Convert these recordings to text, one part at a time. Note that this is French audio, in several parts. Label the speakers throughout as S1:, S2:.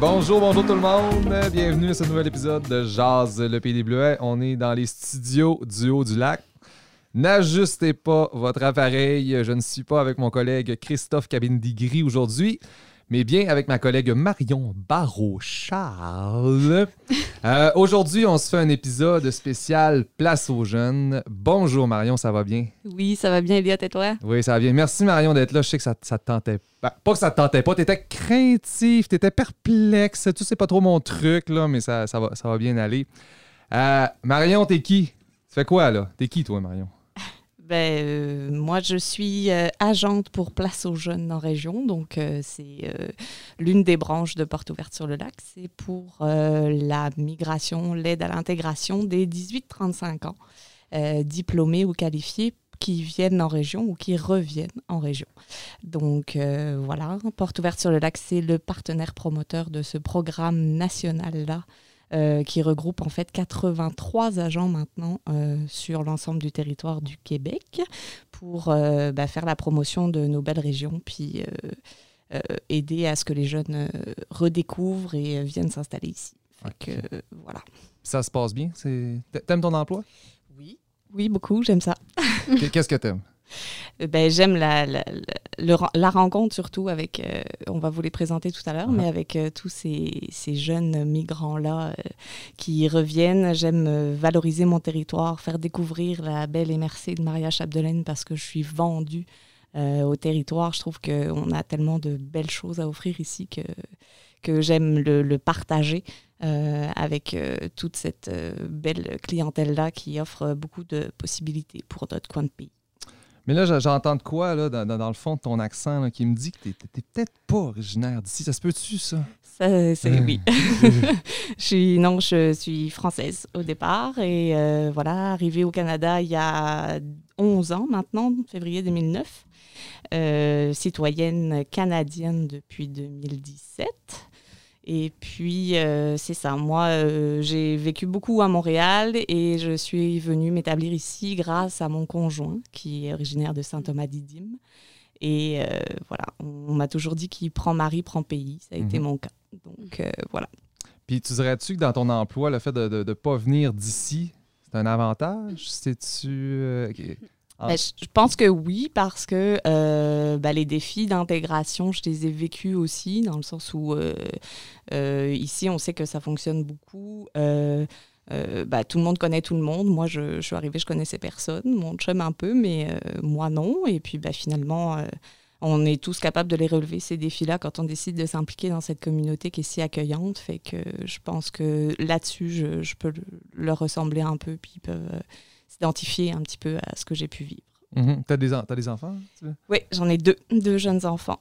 S1: Bonjour, bonjour tout le monde. Bienvenue à ce nouvel épisode de Jazz le Pays des. On est dans les studios du Haut du Lac. N'ajustez pas votre appareil. Je ne suis pas avec mon collègue Christophe Cabindigri aujourd'hui, mais bien avec ma collègue Marion Barrault-Charles. Euh, aujourd'hui, on se fait un épisode spécial Place aux jeunes. Bonjour Marion, ça va bien?
S2: Oui, ça va bien, Elliot, et toi?
S1: Oui, ça va bien. Merci Marion d'être là. Je sais que ça, ça te tentait pas. Pas que ça te tentait pas, t'étais craintif, t'étais perplexe. Tu sais pas trop mon truc, là, mais ça, ça, va, ça va bien aller. Euh, Marion, t'es qui? Tu fais quoi, là? T'es qui, toi, Marion?
S2: Ben, euh, moi, je suis euh, agente pour Place aux jeunes en région. Donc, euh, c'est l'une des branches de Porte ouverte sur le lac. C'est pour la migration, l'aide à l'intégration des 18-35 ans, diplômés ou qualifiés qui viennent en région ou qui reviennent en région. Donc voilà, Porte ouverte sur le lac, c'est le partenaire promoteur de ce programme national-là euh, qui regroupe en fait 83 agents maintenant euh, sur l'ensemble du territoire du Québec pour euh, bah, faire la promotion de nos belles régions, puis aider à ce que les jeunes redécouvrent et viennent s'installer ici. Que, voilà.
S1: Ça se passe bien? T'aimes ton emploi?
S2: Oui. Oui, beaucoup, j'aime ça.
S1: Qu- Qu'est-ce que t'aimes?
S2: Euh, Ben, j'aime la, la, la- le ren- la rencontre surtout avec, euh, on va vous les présenter tout à l'heure, mais avec euh, tous ces, ces jeunes migrants-là euh, qui reviennent. J'aime valoriser mon territoire, faire découvrir la belle MRC de Maria Chapdelaine parce que je suis vendue au territoire. Je trouve qu'on a tellement de belles choses à offrir ici que, que j'aime le, le partager avec toute cette belle clientèle-là qui offre beaucoup de possibilités pour notre coin de pays.
S1: Mais là, j'entends de quoi, là, dans, le fond de ton accent, là, qui me dit que t'es- t'es t'es peut-être pas originaire d'ici. Ça se peut-tu, ça?
S2: Ça, c'est
S1: Euh.
S2: oui. je suis non, je suis française au départ et euh, voilà, arrivée au Canada il y a 11 ans maintenant, février 2009. Euh, citoyenne canadienne depuis 2017. Et puis, euh, c'est ça. Moi, euh, j'ai vécu beaucoup à Montréal et je suis venue m'établir ici grâce à mon conjoint qui est originaire de Saint-Thomas-Didyme. Et euh, voilà, on, on m'a toujours dit qu'il prend mari, prend pays. Ça a été
S1: Mhm.
S2: mon cas. Donc, voilà.
S1: Puis tu dirais-tu que dans ton emploi, le fait de ne pas venir d'ici, c'est un avantage? C'est-tu. Ah.
S2: Ben, je pense que oui, parce que euh, ben, les défis d'intégration, je les ai vécus aussi, dans le sens où euh, euh, ici, on sait que ça fonctionne beaucoup. Ben, tout le monde connaît tout le monde. Moi, je, suis arrivée, je connaissais personne. Mon chum un peu, mais moi non. Et puis, finalement, on est tous capables de les relever, ces défis-là, quand on décide de s'impliquer dans cette communauté qui est si accueillante. Fait que je pense que là-dessus, je, peux le- leur ressembler un peu, puis peuvent s'identifier un petit peu à ce que j'ai pu vivre.
S1: Mhm. T'as des, t'as des enfants? tu?
S2: Oui, j'en ai deux, deux jeunes enfants,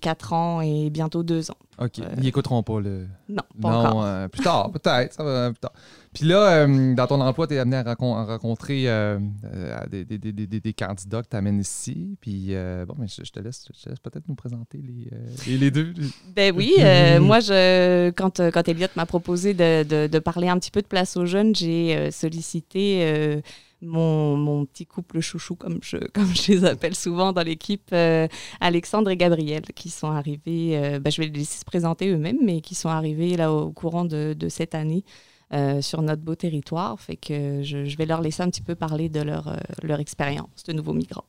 S2: 4 ans et bientôt 2 ans.
S1: OK.
S2: Euh,
S1: Ils écouteront pas le.
S2: Non, pas
S1: non,
S2: encore.
S1: euh, plus tard, peut-être. Ça va plus tard. Puis là, euh, dans ton emploi, tu es amené à, rencontrer euh, euh, des, des- des- des- des candidats que tu amènes ici. Puis euh, bon, mais je, je te laisse, je te laisse peut-être nous présenter les, euh, les, les deux.
S2: Ben oui, euh, moi, je, quand, euh, quand Elliot m'a proposé de, de- de parler un petit peu de place aux jeunes, j'ai euh, sollicité euh, mon, mon petit couple chouchou, comme je, comme je les appelle souvent dans l'équipe, euh, Alexandre et Gabriel, qui sont arrivés, euh, ben, je vais les laisser se présenter eux-mêmes, mais qui sont arrivés là au courant de, de cette année. euh, sur notre beau territoire, fait que je, je vais leur laisser un petit peu parler de leur, euh, leur expérience de nouveaux migrants.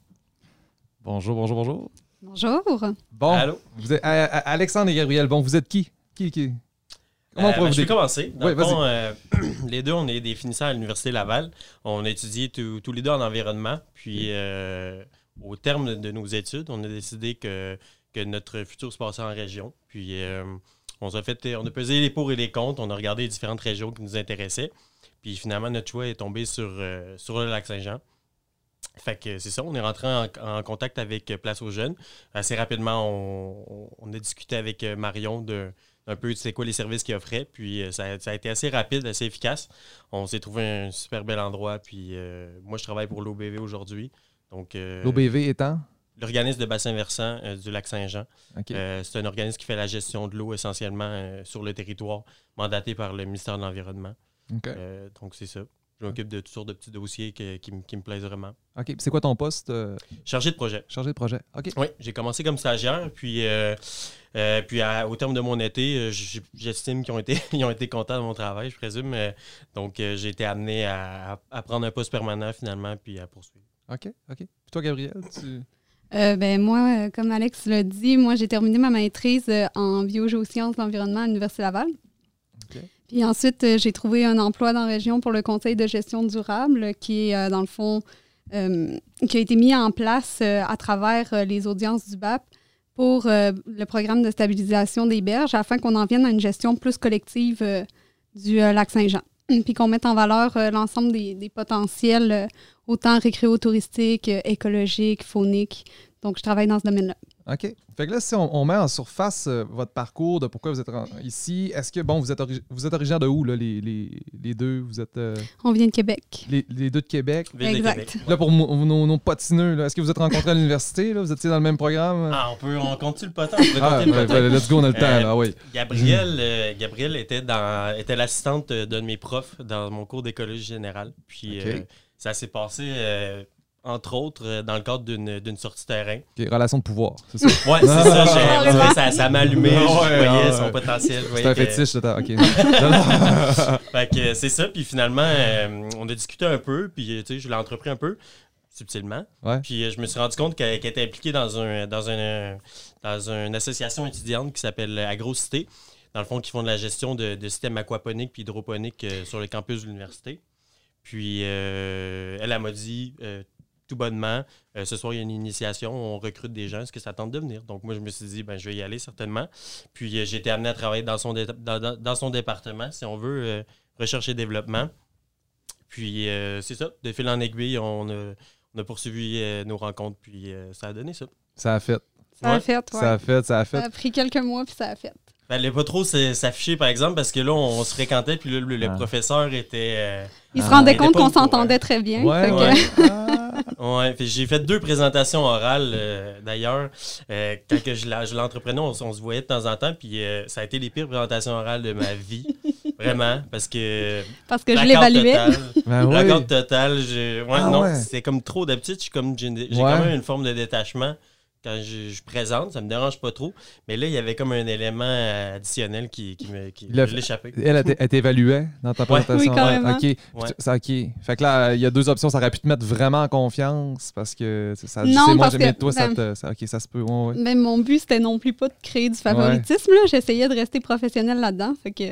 S1: Bonjour, bonjour, bonjour.
S3: Bonjour.
S1: Bon,
S4: Allô?
S1: vous êtes, Alexandre et Gabriel, bon, vous êtes qui? Qui, qui? Comment on
S4: Euh,
S1: pourrait
S4: ben,
S1: vous
S4: je vais commencer. Dans
S1: Oui,
S4: le
S1: vas-y.
S4: fond, euh, les deux, on est des finissants à l'Université Laval. On a étudié tous les deux en environnement. Puis, euh, au terme de nos études, on a décidé que, que notre futur se passait en région. Puis, on, a fait, on a pesé les pour et les contre. On a regardé les différentes régions qui nous intéressaient. Puis, finalement, notre choix est tombé sur, sur le lac Saint-Jean. Fait que c'est ça, on est rentré en, en contact avec Place aux Jeunes. Assez rapidement, on, on a discuté avec Marion de, un peu c'est quoi les services qu'il offrait. Puis euh, ça, a- ça a été assez rapide, assez efficace. On s'est trouvé un super bel endroit. Puis euh, moi, je travaille pour l'OBV aujourd'hui. Donc, euh,
S1: L'OBV étant?
S4: l'organisme de bassin versant euh, du lac Saint-Jean. C'est un organisme qui fait la gestion de l'eau essentiellement sur le territoire, mandaté par le ministère de l'Environnement. Donc, c'est ça. Je m'occupe de toutes sortes de petits dossiers qui, me- qui me plaisent vraiment.
S1: OK. Puis C'est quoi ton poste?
S4: Chargé de projet.
S1: chargé de projet. OK.
S4: Oui, j'ai commencé comme stagiaire, puis euh, Euh, puis à- au terme de mon été, euh, j'estime qu'ils ont été, ils ont été contents de mon travail, je présume. Euh, donc j'ai été amené à, prendre un poste permanent finalement, puis à poursuivre.
S1: OK, OK. Puis toi, Gabriel, tu...
S3: Euh, ben moi, comme Alex l'a dit, moi j'ai terminé ma maîtrise en biogéosciences de l'environnement à l'Université Laval.
S1: OK.
S3: Puis ensuite, j'ai trouvé un emploi dans la région pour le Conseil de gestion durable, qui est dans le fond, euh, qui a été mis en place à travers les audiences du BAP pour euh, le programme de stabilisation des berges afin qu'on en vienne à une gestion plus collective euh, du euh, lac Saint-Jean. Puis qu'on mette en valeur l'ensemble des, des potentiels, autant récréo-touristiques, écologiques, fauniques. Donc, je travaille dans ce domaine-là.
S1: OK. Fait que là, si on, on met en surface euh, votre parcours, de pourquoi vous êtes ici, est-ce que, bon, vous êtes, vous êtes originaire de où, là, les, les, les deux? Vous êtes euh,
S3: On vient de Québec.
S1: les, les deux de Québec?
S4: Ville de
S3: Exact.
S4: Québec.
S1: Là, pour nos, nos patineux, là, est-ce que vous êtes rencontrés à l'université? Là? Vous étiez dans le même programme?
S4: Ah, on peut, on compte-tu le potin? On peut
S1: Ah,
S4: le potin.
S1: ouais, let's go, on a le temps,
S4: Euh,
S1: là, oui.
S4: Gabriel, euh, Gabriel était, dans, était l'assistante d'un de mes profs dans mon cours d'écologie générale. Puis euh, ça s'est passé, euh, entre autres, euh, dans le cadre d'une d'une sortie terrain.
S1: Relation de pouvoir, c'est ça?
S4: Ouais, c'est ça.
S3: Ah,
S4: ça ça m'a allumé. Je
S1: ouais,
S4: voyais son
S1: ouais.
S4: potentiel.
S1: C'est un
S4: que-
S1: fétiche, ça. OK.
S4: Fait que c'est ça. Puis finalement, euh, on a discuté un peu. Puis tu sais, je l'ai entrepris un peu subtilement.
S1: Ouais.
S4: Puis euh, je me suis rendu compte qu'elle était impliquée dans, un, dans, un, dans une association étudiante qui s'appelle AgroCité. Dans le fond, qui font de la gestion de, de systèmes aquaponiques puis hydroponiques euh, sur le campus de l'université. Puis euh, elle, elle m'a dit euh, tout bonnement, euh, ce soir, il y a une initiation, on recrute des gens, est-ce que ça tente de venir? Donc moi, je me suis dit, ben, je vais y aller certainement. Puis euh, j'ai été amené à travailler dans son, dé- dans, dans- dans son département, si on veut, euh, recherche et développement. Puis euh, c'est ça, de fil en aiguille, on a, on a poursuivi euh, nos rencontres, puis euh, ça a donné ça.
S1: Ça a fait.
S3: Ça a fait, ouais.
S1: Ça a fait, ça a fait.
S3: Ça a pris quelques mois, puis ça a fait.
S4: Fallait pas trop s'afficher, par exemple, parce que là, on se fréquentait, puis là, le, le
S1: Ah.
S4: professeur était... euh,
S3: Il se
S1: Ah.
S3: rendait compte qu'on s'entendait très bien.
S1: Ouais,
S3: fait que-
S1: ouais. Ah.
S4: Ouais, j'ai fait deux présentations orales euh, d'ailleurs. Euh, quand que je la- l'entreprenais, on, on se voyait de temps en temps, puis euh, ça a été les pires présentations orales de ma vie. Vraiment, parce que.
S3: parce que je l'évaluais.
S4: total,
S1: Ben oui.
S4: total, je- ouais,
S1: Ah
S4: non,
S1: ouais.
S4: c'est comme trop d'habitude. Suis comme j'ai j'ai
S1: Ouais.
S4: quand même une forme de détachement quand je, je présente, ça me dérange pas trop. Mais là, il y avait comme un élément euh, additionnel qui, qui me qui l'échappait.
S1: Elle, elle t'évaluait dans ta
S4: Ouais.
S1: présentation.
S3: Oui, carrément.
S1: OK.
S4: Ouais.
S1: Ça, OK. Fait que là, il y a deux options. Ça aurait pu te mettre vraiment en confiance parce que ça,
S3: Non,
S1: c'est moi,
S3: parce
S1: mais
S3: que,
S1: toi, ça,
S3: ben-
S1: te, ça- OK, ça se peut. Ouais, ouais.
S3: Mais mon but, c'était non plus pas de créer du favoritisme. là. J'essayais de rester professionnel là-dedans. Fait que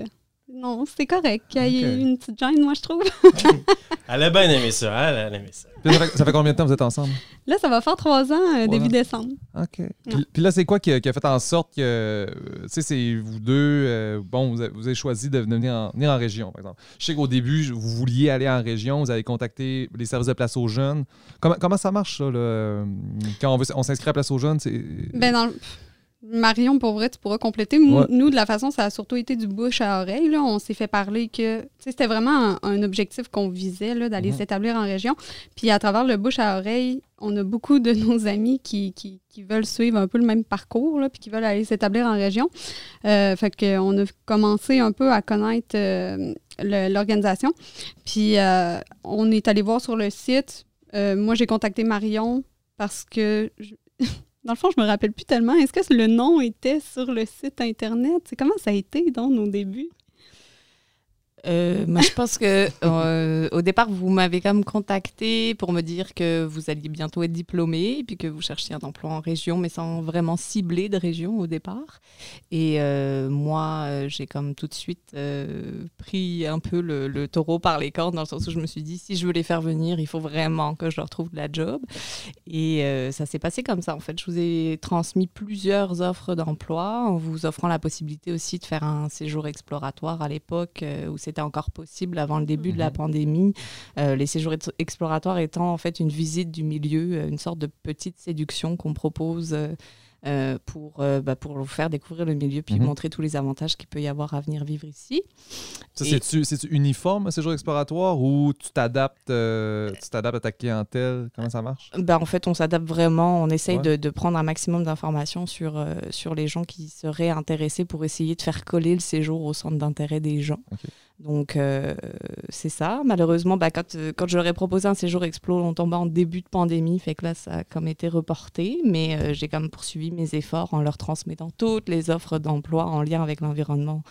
S3: non, c'est correct qu'il y ait
S1: Ok.
S3: une petite gêne, moi, je trouve.
S4: Elle a bien aimé ça, hein, elle a aimé ça.
S1: Puis ça, fait, ça fait combien de temps que vous êtes ensemble?
S3: Là, ça va faire trois ans, euh, début décembre.
S1: OK. Puis, puis là, c'est quoi qui a, qui a fait en sorte que, euh, tu sais, c'est vous deux, euh, bon, vous avez, vous avez choisi de venir en, venir en région, par exemple. Je sais qu'au début, vous vouliez aller en région, vous avez contacté les services de place aux jeunes. Comment, comment ça marche, ça, là? Quand on, veut- on s'inscrit à place aux jeunes, c'est...
S3: Ben, dans le- Marion, pour vrai, tu pourras compléter. Nous,
S1: Ouais.
S3: nous, de la façon, ça a surtout été du bouche à oreille. Là. On s'est fait parler que c'était vraiment un, un objectif qu'on visait, d'aller s'établir en région. Puis à travers le bouche à oreille, on a beaucoup de nos amis qui, qui- qui veulent suivre un peu le même parcours, là, puis qui veulent aller s'établir en région. Euh, fait qu'on a commencé un peu à connaître euh, l'organisation. Puis euh, on est allé voir sur le site. Euh, moi, j'ai contacté Marion parce que je- dans le fond, je me rappelle plus tellement. Est-ce que le nom était sur le site Internet? Comment ça a été dans nos débuts?
S2: Euh, je pense que euh, au départ, vous m'avez quand même contacté pour me dire que vous alliez bientôt être diplômé et puis que vous cherchiez un emploi en région, mais sans vraiment cibler de région au départ. Et euh, moi, j'ai comme tout de suite pris un peu le, taureau par les cornes dans le sens où je me suis dit si je veux les faire venir, il faut vraiment que je leur trouve de la job. Et ça s'est passé comme ça. En fait, je vous ai transmis plusieurs offres d'emploi en vous offrant la possibilité aussi de faire un séjour exploratoire à l'époque où c'était encore possible avant le début de la
S1: Mhm.
S2: pandémie. Euh, les séjours ex- exploratoires étant en fait une visite du milieu, euh, une sorte de petite séduction qu'on propose. euh, pour, euh, bah, pour vous faire découvrir le milieu puis
S1: Mhm.
S2: montrer tous les avantages qu'il peut y avoir à venir vivre ici.
S1: Ça,
S2: Et-
S1: c'est-tu, c'est-tu uniforme, ces jours exploratoires, ou tu t'adaptes, euh, tu t'adaptes à ta clientèle? Comment ça marche?
S2: Ben, en fait, on s'adapte vraiment, on essaye
S1: Ouais.
S2: de, de prendre un maximum d'informations sur, sur les gens qui seraient intéressés pour essayer de faire coller le séjour au centre d'intérêt des gens. Donc, euh, c'est ça. Malheureusement, bah, quand, euh, quand j'aurais proposé un séjour Explo, on tombait en début de pandémie, fait que là, ça a comme été reporté, mais euh, j'ai quand même poursuivi mes efforts en leur transmettant toutes les offres d'emploi en lien avec l'environnement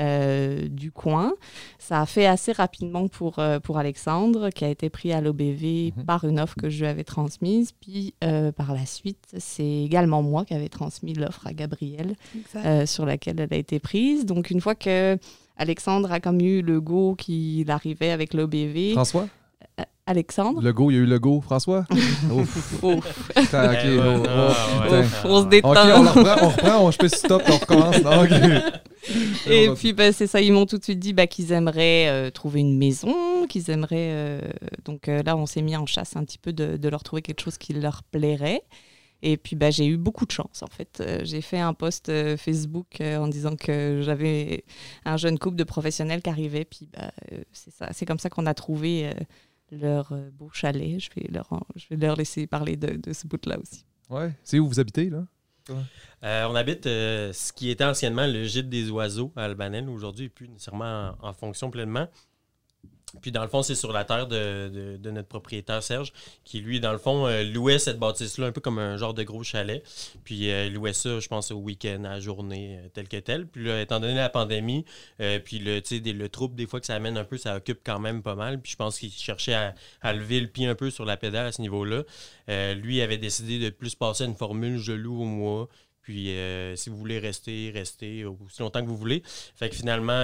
S2: euh, du coin. Ça a fait assez rapidement pour, euh, pour Alexandre, qui a été pris à l'OBV
S1: Mhm.
S2: par une offre que je lui avais transmise. Puis euh, par la suite, c'est également moi qui avais transmis l'offre à Gabrielle, euh, sur laquelle elle a été prise. Donc une fois que Alexandre a comme eu le go qu'il arrivait avec l'OBV,
S1: François?
S2: Alexandre,
S1: Le go, il y a eu le go. François? Ouf.
S2: oh,
S1: Putain, ok,
S4: Eh ouais,
S1: oh, oh,
S4: ouais.
S1: putain.
S2: on se détend.
S1: on reprend, on reprend, on, je peux stop, on recommence. Non.
S2: Et puis, ben, c'est ça, ils m'ont tout de suite dit bah, qu'ils aimeraient euh, trouver une maison, qu'ils aimeraient... euh, donc euh, là, on s'est mis en chasse un petit peu de, de leur trouver quelque chose qui leur plairait. Et puis, bah, j'ai eu beaucoup de chance, en fait. Euh, j'ai fait un post euh, Facebook euh, en disant que j'avais un jeune couple de professionnels qui arrivait. Puis, bah, euh, c'est ça, c'est comme ça qu'on a trouvé euh, leur euh, beau chalet. Je vais leur, en- je vais leur laisser parler de, de ce bout-là aussi.
S1: Ouais. C'est où vous habitez, là?
S4: Euh, on habite euh, ce qui était anciennement le gîte des oiseaux à Albanel. Aujourd'hui, il n'est plus nécessairement en, en fonction pleinement. Puis dans le fond, c'est sur la terre de, de- notre propriétaire Serge, qui lui, dans le fond, euh, louait cette bâtisse-là un peu comme un genre de gros chalet. Puis euh, louait ça, je pense, au week-end, à la journée, euh, tel que tel. Puis là, étant donné la pandémie, euh, puis le, des- le trouble, des fois que ça amène un peu, ça occupe quand même pas mal. Puis je pense qu'il cherchait à, à lever le pied un peu sur la pédale à ce niveau-là. Lui avait décidé de plus passer une formule je loue au mois. Puis si vous voulez rester, restez aussi longtemps que vous voulez. Fait que finalement,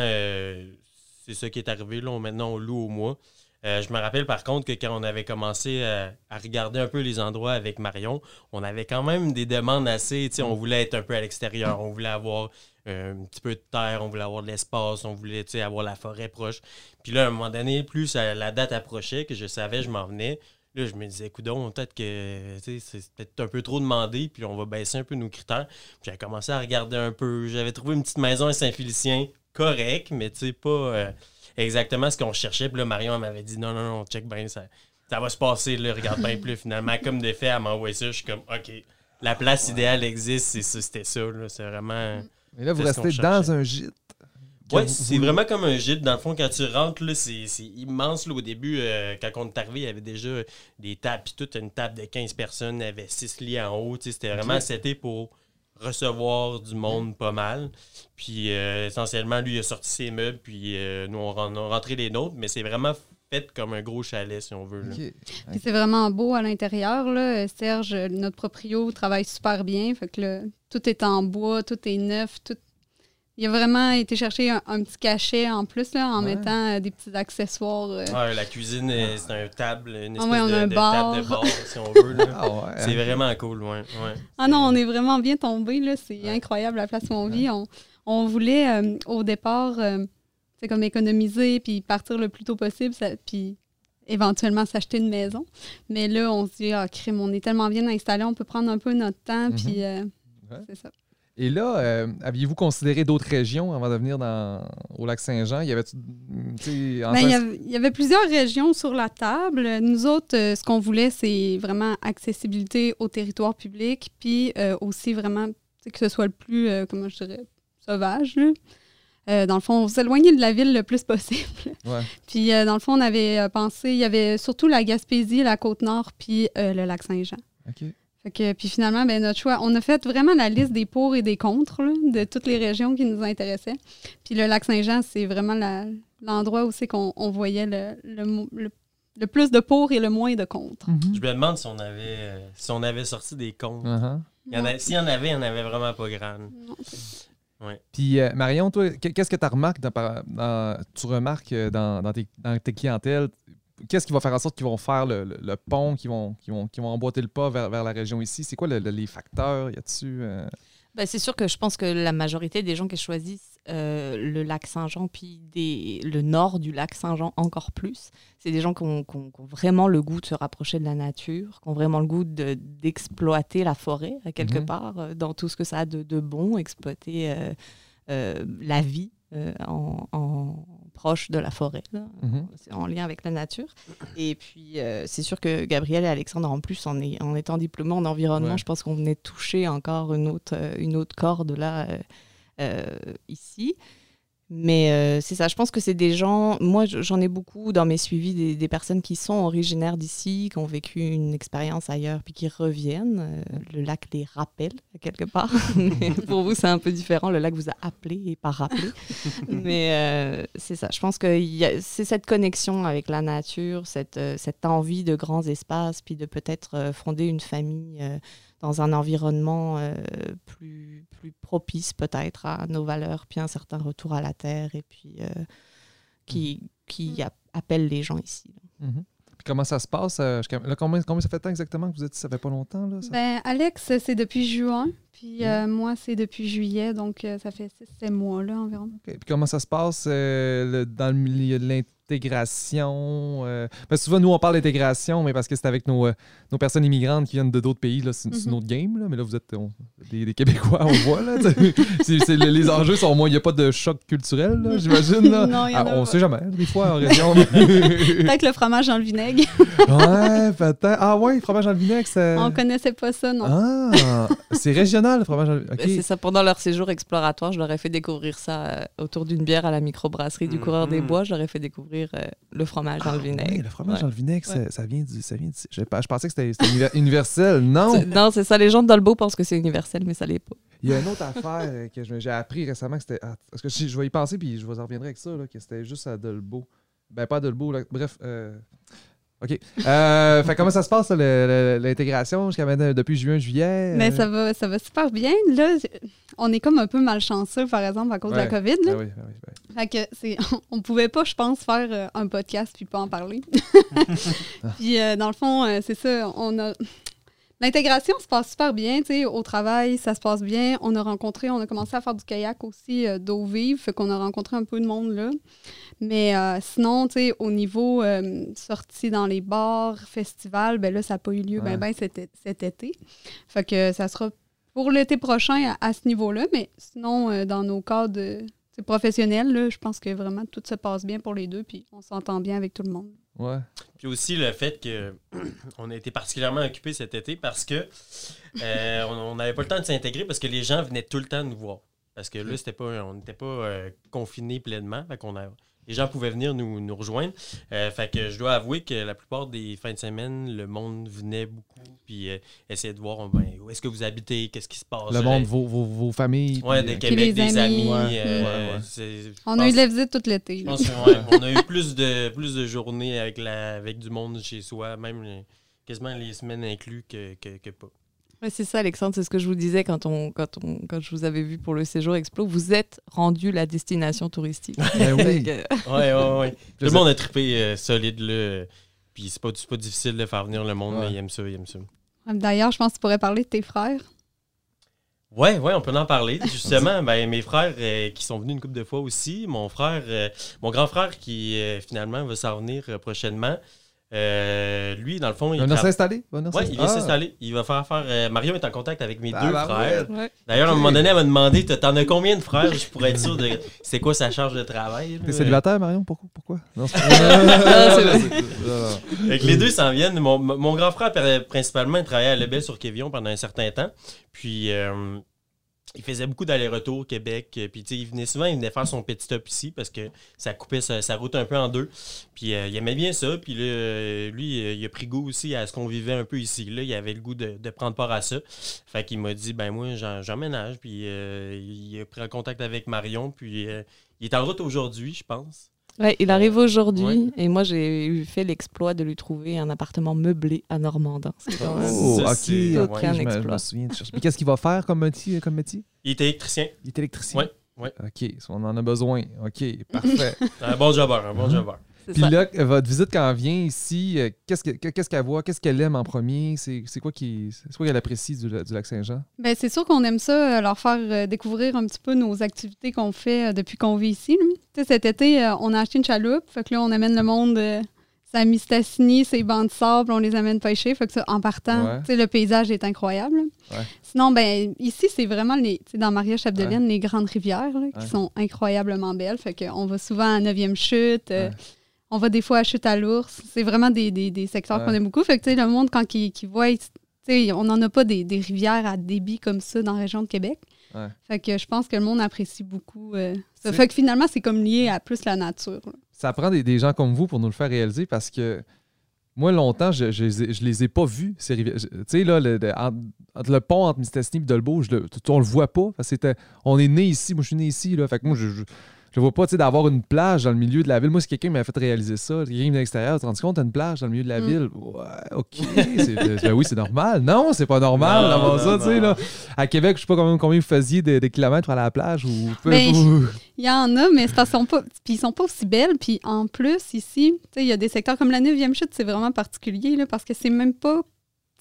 S4: c'est ça qui est arrivé. Là, maintenant, on loue au mois. Euh, je me rappelle par contre que quand on avait commencé à, à regarder un peu les endroits avec Marion, on avait quand même des demandes assez. On voulait être un peu à l'extérieur, on voulait avoir euh, un petit peu de terre, on voulait avoir de l'espace, on voulait avoir la forêt proche. Puis là, à un moment donné, plus la date approchait, que je savais, je m'en venais. Là, je me disais, coudon, peut-être que c'est peut-être un peu trop demandé, puis on va baisser un peu nos critères. J'avais commencé à regarder un peu. J'avais trouvé une petite maison à Saint-Félicien, correct, mais tu sais, pas euh, exactement ce qu'on cherchait. Puis là, Marion m'avait dit, non, non, non, check bien, ça, ça va se passer, là, regarde bien plus. Finalement, comme de fait, elle m'a envoyé ça. Je suis comme, OK, la place idéale existe, c'est ça, c'était ça, là. C'est vraiment.
S1: Et là, vous restez dans un gîte.
S4: Ouais, c'est
S1: vous-
S4: vraiment comme un gîte. Dans le fond, quand tu rentres, là, c'est immense. Là, au début, euh, quand on est arrivé, il y avait déjà des tables. Puis toute une table de 15 personnes. Il y avait 6 lits en haut. C'était vraiment c'était pour recevoir du monde pas mal. Puis euh, essentiellement, lui, il a sorti ses meubles. Puis euh, nous, on, ren- on a rentré les nôtres. Mais c'est vraiment fait comme un gros chalet, si on veut.
S3: c'est vraiment beau à l'intérieur. là. Serge, notre proprio, travaille super bien. Fait que là, tout est en bois, tout est neuf. Tout... Il a vraiment été chercher un, un petit cachet en plus là, en
S1: Ouais.
S3: mettant euh, des petits accessoires. euh.
S4: Ouais, la cuisine, c'est un table, une
S3: Ah
S4: espèce
S3: ouais, on a
S4: de,
S3: un
S4: de
S3: bar.
S4: table de bar, si on veut.
S1: Ah ouais.
S4: C'est vraiment cool, ouais. ouais.
S3: Ah non, on est vraiment bien tombé. là. C'est incroyable la place où on vit. On, on voulait euh, au départ euh, c'est comme économiser puis partir le plus tôt possible, ça- puis éventuellement s'acheter une maison. Mais là, on se dit, ah, crime, on est tellement bien installé, on peut prendre un peu notre temps,
S1: Mhm.
S3: puis euh,
S1: Ouais.
S3: c'est ça.
S1: Et là, euh, aviez-vous considéré d'autres régions avant de venir dans, au lac Saint-Jean? Il y avait en
S3: Ben, il, y
S1: sens-
S3: avait, il y avait plusieurs régions sur la table. Nous autres, euh, ce qu'on voulait, c'est vraiment accessibilité au territoire public, puis euh, aussi vraiment que ce soit le plus, comment je dirais, sauvage. là. Dans le fond, s'éloigner de la ville le plus possible.
S1: Ouais.
S3: Puis, dans le fond, on avait pensé, il y avait surtout la Gaspésie, la Côte-Nord, puis le lac Saint-Jean.
S1: OK.
S3: Fait que, puis finalement, ben, notre choix, on a fait vraiment la liste des pour et des contre là, de toutes les régions qui nous intéressaient. Puis le lac Saint-Jean, c'est vraiment l'endroit où c'est qu'on on voyait le, le, mo- le- le plus de pour et le moins de contre.
S4: Je me demande si on avait, euh, si on avait sorti des comptes.
S1: Uh-huh.
S4: Y S'il y en avait, il n'y en avait vraiment pas grand.
S3: Non,
S1: Puis, euh, Marion, toi, qu- qu'est-ce que tu remarques dans, par- dans- tu remarques euh, dans, dans tes, dans tes clientèles? Qu'est-ce qui va faire en sorte qu'ils vont faire le, le- le pont, qu'ils vont, qu'ils vont, qu'ils vont emboîter le pas vers, vers la région ici? C'est quoi le- le- les facteurs? Y a-tu. euh,
S2: Ben, c'est sûr que je pense que la majorité des gens qui choisissent euh, le lac Saint-Jean, puis des, le nord du lac Saint-Jean encore plus, c'est des gens qui ont, qui ont- qui ont vraiment le goût de se rapprocher de la nature, qui ont vraiment le goût de- d'exploiter la forêt, quelque
S1: Mhm.
S2: part, euh, dans tout ce que ça a de, de bon, exploiter euh, la vie en, en proche de la forêt.
S1: Mhm.
S2: C'est en lien avec la nature. Et puis, euh, c'est sûr que Gabriel et Alexandre, en plus, en, est- en étant diplômés en environnement,
S1: Ouais.
S2: je pense qu'on venait toucher encore une autre, euh, une autre corde là, euh, ici. Mais euh, c'est ça, je pense que c'est des gens, moi je- j'en ai beaucoup dans mes suivis, des, des personnes qui sont originaires d'ici, qui ont vécu une expérience ailleurs, puis qui reviennent. Euh, le lac les rappelle quelque part. Mais pour vous, c'est un peu différent, le lac vous a appelé et pas rappelé. Mais euh, c'est ça, je pense que c'est cette connexion avec la nature, cette, cette envie de grands espaces, puis de peut-être fonder une famille dans un environnement euh, plus, plus propice peut-être à nos valeurs, puis un certain retour à la terre, et puis euh, qui, qui a- appelle les gens ici.
S1: Mhm. Puis comment ça se passe? euh, là, combien, combien ça fait de temps exactement que vous êtes ici? Ça fait pas longtemps, là? ça?
S3: Ben, Alex, c'est depuis juin, puis euh, moi, c'est depuis juillet, donc euh, ça fait 6-7 mois là, environ.
S1: OK. Puis comment ça se passe euh, le- dans le milieu de l'intégration? euh, parce que souvent, nous, on parle d'intégration, mais parce que c'est avec nos, euh, nos personnes immigrantes qui viennent de d'autres pays. là, C'est c'est
S3: Mhm.
S1: notre game, là, mais là, vous êtes on- des, des Québécois, on voit. Là, les enjeux sont moins. Il n'y a pas de choc culturel, là, j'imagine. Ah, on
S3: pas.
S1: sait jamais, des fois, en région.
S3: Peut-être le fromage dans le vinaigre.
S1: ouais, peut-être. Ah, ouais, fromage dans le vinaigre, c'est.
S3: On connaissait pas ça, non.
S1: Ah, c'est régional, le fromage dans le vinaigre.
S2: Ben, C'est ça, pendant leur séjour exploratoire, je leur ai fait découvrir ça euh, autour d'une bière à la microbrasserie du
S4: Mhm.
S2: Coureur des Bois. Je leur ai fait découvrir euh, le fromage dans le vinaigre.
S1: Oui, le fromage
S2: Ouais.
S1: dans le vinaigre,
S2: Ouais.
S1: ça, ça vient du. Ça vient du- je, je pensais que c'était c'était univer- universel. Non!
S2: Non, c'est ça. Les gens de Dolbeau pensent que c'est universel, mais ça l'est pas.
S1: Il y a une autre affaire euh, que j'ai appris récemment que c'était. ah, parce que je, je vais y penser puis je vous en reviendrai avec ça, là, que c'était juste à Dolbeau. Ben, pas à Dolbeau, là. bref. euh, OK. Euh, fait comment ça se passe, l'intégration jusqu'à maintenant, depuis juin, juillet?
S3: Mais
S1: euh?
S3: ça va, ça va super bien. Là, on est comme un peu malchanceux, par exemple, à cause de la. COVID. Là.
S1: Ah oui, ah oui, oui.
S3: Fait que c'est, on pouvait pas, je pense, faire euh, un podcast puis pas en parler. puis euh, dans le fond, c'est ça, on a l'intégration se passe super bien, tu sais, au travail, ça se passe bien. On a rencontré, on a commencé à faire du kayak aussi euh, d'eau vive, fait qu'on a rencontré un peu de monde là. Mais euh, sinon, tu sais, au niveau euh, sortie dans les bars, festivals, ben là, ça n'a pas eu lieu
S1: Ouais.
S3: ben, ben cet, été. Fait que ça sera pour l'été prochain à, à ce niveau-là, mais sinon, euh, dans nos tu sais, professionnels, là, je pense que vraiment tout se passe bien pour les deux, puis on s'entend bien avec tout le monde.
S1: Ouais.
S4: Puis aussi le fait que on a été particulièrement occupés cet été parce que euh, on n'avait pas le temps de s'intégrer parce que les gens venaient tout le temps nous voir. Parce que là, c'était pas, on n'était pas euh, confinés pleinement. Fait qu'on a, les gens pouvaient venir nous, nous rejoindre. Euh, fait que je dois avouer que la plupart des fins de semaine, le monde venait beaucoup puis euh, essayait de voir ben, où est-ce que vous habitez, qu'est-ce qui se passe.
S1: Le monde, vos, vos, vos familles.
S4: Des
S1: euh,
S4: Québec,
S3: les
S4: des
S3: amis.
S4: amis.
S1: Ouais,
S4: euh,
S1: ouais, ouais.
S4: c'est- je
S3: On a eu de la visite tout l'été.
S4: je
S3: là.
S4: pense qu'on ouais, on a eu plus de, plus de journées avec, la, avec du monde chez soi, même quasiment les semaines inclus que, que, que pas.
S2: Ouais, c'est ça, Alexandre, c'est ce que je vous disais quand, on, quand, on, quand je vous avais vu pour le séjour Explo. Vous êtes rendu la destination touristique.
S1: Ben oui.
S2: que-
S4: Ouais, ouais, ouais. Tout le monde a trippé euh, solide là. Puis c'est pas, c'est pas difficile de faire venir le monde,
S1: Ouais.
S4: mais ils aiment ça, ils aiment ça.
S3: D'ailleurs, je pense que tu pourrais parler de tes frères.
S4: Ouais, ouais, on peut en parler. Justement, ben, mes frères euh, qui sont venus une couple de fois aussi. Mon frère, euh, mon grand frère qui euh, finalement va s'en venir prochainement. Euh, lui, dans le fond,
S1: Il
S4: il,
S1: va s'installer?
S4: Ouais, il vient
S1: s'installer? Ah.
S4: s'installer. Il va faire faire. euh, Marion est en contact avec mes deux
S1: Tabarouette.
S4: frères.
S2: Ouais.
S4: D'ailleurs, à un moment donné, elle m'a demandé T'en as combien de frères? Je pourrais être sûr de c'est quoi sa charge de travail.
S1: T'es célibataire, Marion? Pourquoi? Pourquoi? Non, c'est
S2: Ah, vrai.
S4: Les deux s'en viennent. Mon, mon grand frère, principalement, il travaillait à Lebel sur Quévillon pendant un certain temps. Puis, euh, il faisait beaucoup d'allers-retours Québec. euh, Puis, il venait souvent, il venait faire son petit stop ici parce que ça coupait sa, route un peu en deux. Puis, euh, il aimait bien ça. Puis, là, euh, lui, il a pris goût aussi à ce qu'on vivait un peu ici. Là, il avait le goût de, prendre part à ça. Fait qu'il m'a dit, ben moi, j'emménage. Puis, il a pris contact avec Marion. Puis, il est en route aujourd'hui, je pense.
S2: Ouais, il arrive aujourd'hui
S4: Ouais.
S2: et moi j'ai eu fait l'exploit de lui trouver un appartement meublé à Normandin. C'est quand même-
S1: Oh,
S2: Aucun
S1: je, me, je
S2: exploit.
S1: me souviens. de. Mais qu'est-ce qu'il va faire comme métier? Comme métier?
S4: Il est électricien.
S1: Il est électricien.
S4: Ouais, ouais.
S1: OK, on en a besoin. OK, parfait.
S4: Un bon jobber, un bon
S1: Mhm.
S4: jobber.
S1: Puis
S2: ça.
S1: là, votre visite quand elle vient ici, euh, qu'est-ce que- qu'est-ce qu'elle voit? Qu'est-ce qu'elle aime en premier? C'est quoi qu'elle apprécie du, du lac Saint-Jean?
S3: Ben, c'est sûr qu'on aime ça, euh, leur faire euh, découvrir un petit peu nos activités qu'on fait euh, depuis qu'on vit ici. cet été, euh, on a acheté une chaloupe. Fait que là, on amène le monde euh, sa Mistassini, ses bancs de sable, on les amène pêcher. Fait que ça, en partant,
S1: Ouais.
S3: le paysage est incroyable.
S1: Ouais.
S3: Sinon, ben, ici, c'est vraiment les, dans Maria-Chapdelaine, les grandes rivières là, qui sont incroyablement belles. Fait qu'on va souvent à 9e chute. euh. On va des fois à chute à l'ours. C'est vraiment des, des- des secteurs
S1: Ouais.
S3: qu'on aime beaucoup. Fait que, tu sais, le monde, quand il, il voit, on n'en a pas des, des rivières à débit comme ça dans la région de Québec.
S1: Ouais.
S3: Fait que je pense que le monde apprécie beaucoup euh, Ça fait que finalement, c'est comme lié à plus la nature. là.
S1: ça prend des, des gens comme vous pour nous le faire réaliser parce que moi, longtemps, je, je, les ai- je les ai pas vus, ces rivières. Je- Tu sais, là, le, le- entre, le pont entre Mistassini et Dolbeau, je le, on le voit pas. Parce que c'était- on est né ici, moi je suis né ici, là. Fait que moi, je, je, je vois pas, tu sais, d'avoir une plage dans le milieu de la ville. Moi, c'est quelqu'un qui m'a fait réaliser ça. Quelqu'un de l'extérieur, tu te rends compte, t'as une plage dans le milieu de la
S3: Mm.
S1: ville? Ouais, OK. c'est- ben oui, c'est normal. Non, c'est pas normal d'avoir ça, tu sais, là. À Québec, je sais pas combien, combien vous faisiez de, de kilomètres à la plage ou. peu-
S3: Il y en a, mais parce qu'ils sont pas, puis ils sont pas aussi belles. Puis en plus, ici, tu sais, il y a des secteurs comme la 9e chute, c'est vraiment particulier là, parce que c'est même pas.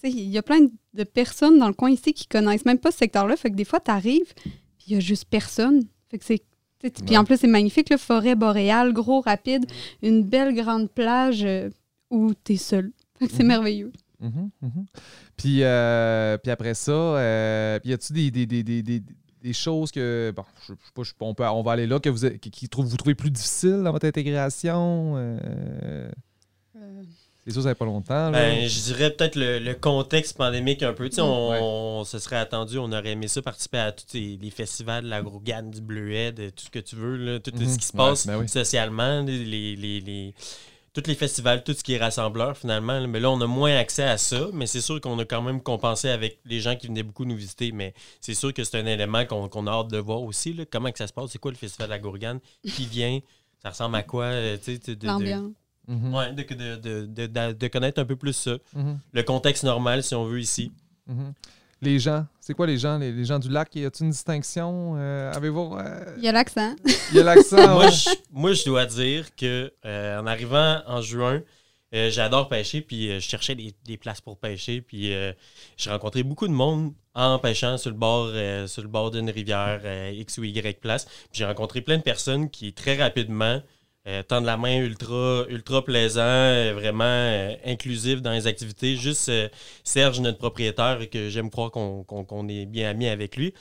S3: tu sais, Il y a plein de personnes dans le coin ici qui connaissent même pas ce secteur-là. Fait que des fois, tu arrives, puis il y a juste personne. Fait que c'est. Puis
S1: Ouais.
S3: en plus, c'est magnifique, là, forêt boréale, gros, rapide, une belle grande plage euh, où tu es seul. C'est
S1: Mhm.
S3: merveilleux.
S1: Mhm. Puis, euh, puis après ça, euh, y a-tu des, des, des, des, des, choses que. Bon, je, je sais pas, je- on, peut, on va aller là, que vous, qui, vous trouvez plus difficiles dans votre intégration? euh, c'est sûr, ça fait pas longtemps. Là.
S4: Ben, je dirais peut-être le, le contexte pandémique un peu. Tu sais, on,
S1: Ouais.
S4: on se serait attendu, on aurait aimé ça participer à tous les, les festivals de la Grougane, du Bleuet, de tout ce que tu veux, là, tout
S1: Mhm.
S4: ce qui se
S1: Ouais,
S4: passe
S1: ben oui.
S4: socialement, les, les, les- les- tous les festivals, tout ce qui est rassembleur finalement. là. Mais là, on a moins accès à ça, mais c'est sûr qu'on a quand même compensé avec les gens qui venaient beaucoup nous visiter. Mais c'est sûr que c'est un élément qu'on qu'on a hâte de voir aussi. là. Comment que ça se passe? C'est quoi le festival de la Gourgane? Qui vient? Ça ressemble à quoi? euh, tu sais, de- de-
S1: Mhm,
S4: Ouais, de, de- de- de- connaître un peu plus ça.
S1: mhm,
S4: Le contexte normal, si on veut, ici.
S1: mhm. Les gens, c'est quoi les gens? Les, les gens du lac, y a-t-il une distinction? Euh, Avez-vous. euh,
S3: Il y a l'accent.
S1: Il y a l'accent.
S4: moi,
S1: ouais.
S4: moi, je dois dire que euh, en arrivant en juin, euh, j'adore pêcher, puis euh, je cherchais des, des places pour pêcher, puis euh, j'ai rencontré beaucoup de monde en pêchant sur le bord, euh, sur le bord d'une rivière euh, X ou Y place. Puis j'ai rencontré plein de personnes qui très rapidement euh, tendent la main ultra, ultra plaisant, euh, vraiment euh, inclusif dans les activités. Juste euh, Serge, notre propriétaire, que j'aime croire qu'on qu'on- qu'on est bien amis avec lui,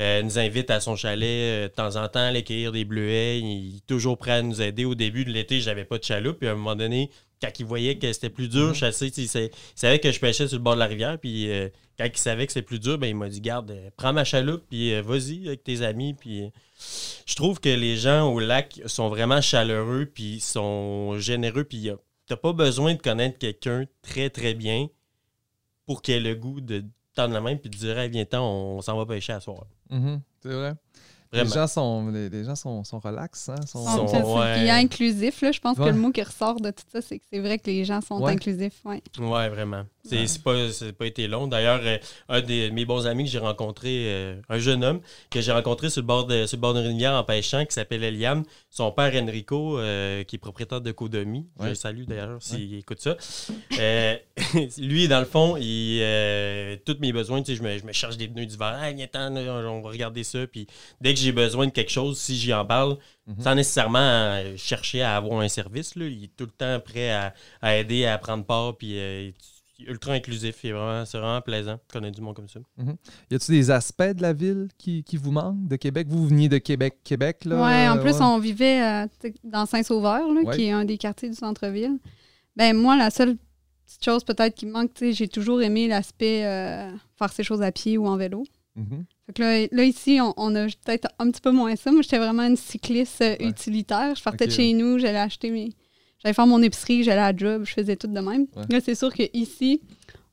S4: euh, nous invite à son chalet de temps en temps à aller cueillir des bleuets. Il est toujours prêt à nous aider. Au début de l'été, j'avais pas de chaloupe. Puis à un moment donné, quand il voyait que c'était plus dur,
S1: Mhm.
S4: chasser, il, sa- il savait que je pêchais sur le bord de la rivière. Puis euh, quand il savait que c'était plus dur, ben, il m'a dit Garde, euh, prends ma chaloupe, puis euh, vas-y avec tes amis. Puis je trouve que les gens au lac sont vraiment chaleureux, puis sont généreux. Puis t'as pas besoin de connaître quelqu'un très, très bien pour qu'il ait le goût de tendre la main puis de dire Hey, viens-t'en, on, s'en va pêcher à soir.
S1: Mhm, C'est vrai.
S4: Vraiment.
S1: Les gens sont, les, les gens sont, sont relax. Hein? Sont,
S4: Sont-
S3: c'est-
S4: ouais.
S3: Puis inclusif, là, je pense
S1: Ouais.
S3: que le mot qui ressort de tout ça, c'est que c'est vrai que les gens sont
S1: Ouais.
S3: inclusifs. Ouais.
S4: Ouais, vraiment. C'est pas, c'est pas été long. D'ailleurs, euh, un de mes bons amis que j'ai rencontré, euh, un jeune homme que j'ai rencontré sur le bord de sur le bord d'une rivière en pêchant, qui s'appelle Eliane. Son père Enrico, euh, qui est propriétaire de Codomi. Je le salue d'ailleurs s'il écoute ça. Lui, dans le fond, il, euh, tous mes besoins, tu sais, je me, je me charge des pneus d'hiver. Hey, viens-t'en, là, on va regarder ça. Puis dès que j'ai besoin de quelque chose, si j'y en parle,
S1: Mhm.
S4: sans nécessairement euh, chercher à avoir un service, là, il est tout le temps prêt à, à aider, à prendre part. Puis euh, il est ultra inclusif. Vraiment, c'est vraiment plaisant de connaître du monde comme ça.
S1: Y a-t-il des aspects de la ville qui, qui vous manquent de Québec? Vous, veniez de Québec, Québec, là?
S3: Ouais, en plus,
S1: ouais.
S3: on vivait euh, dans Saint-Sauveur, là,
S1: Ouais.
S3: qui est un des quartiers du centre-ville. Ben moi, la seule petite chose peut-être qui me manque, tu sais, j'ai toujours aimé l'aspect euh, faire ces choses à pied ou en vélo.
S1: Mhm.
S3: Fait que là, là, ici, on, on a peut-être un petit peu moins ça. Moi, j'étais vraiment une cycliste euh,
S1: Ouais.
S3: utilitaire. Je partais de chez nous, j'allais acheter mes. J'allais faire mon épicerie, j'allais à la job, je faisais tout de même.
S1: Ouais.
S3: Là, c'est sûr qu'ici,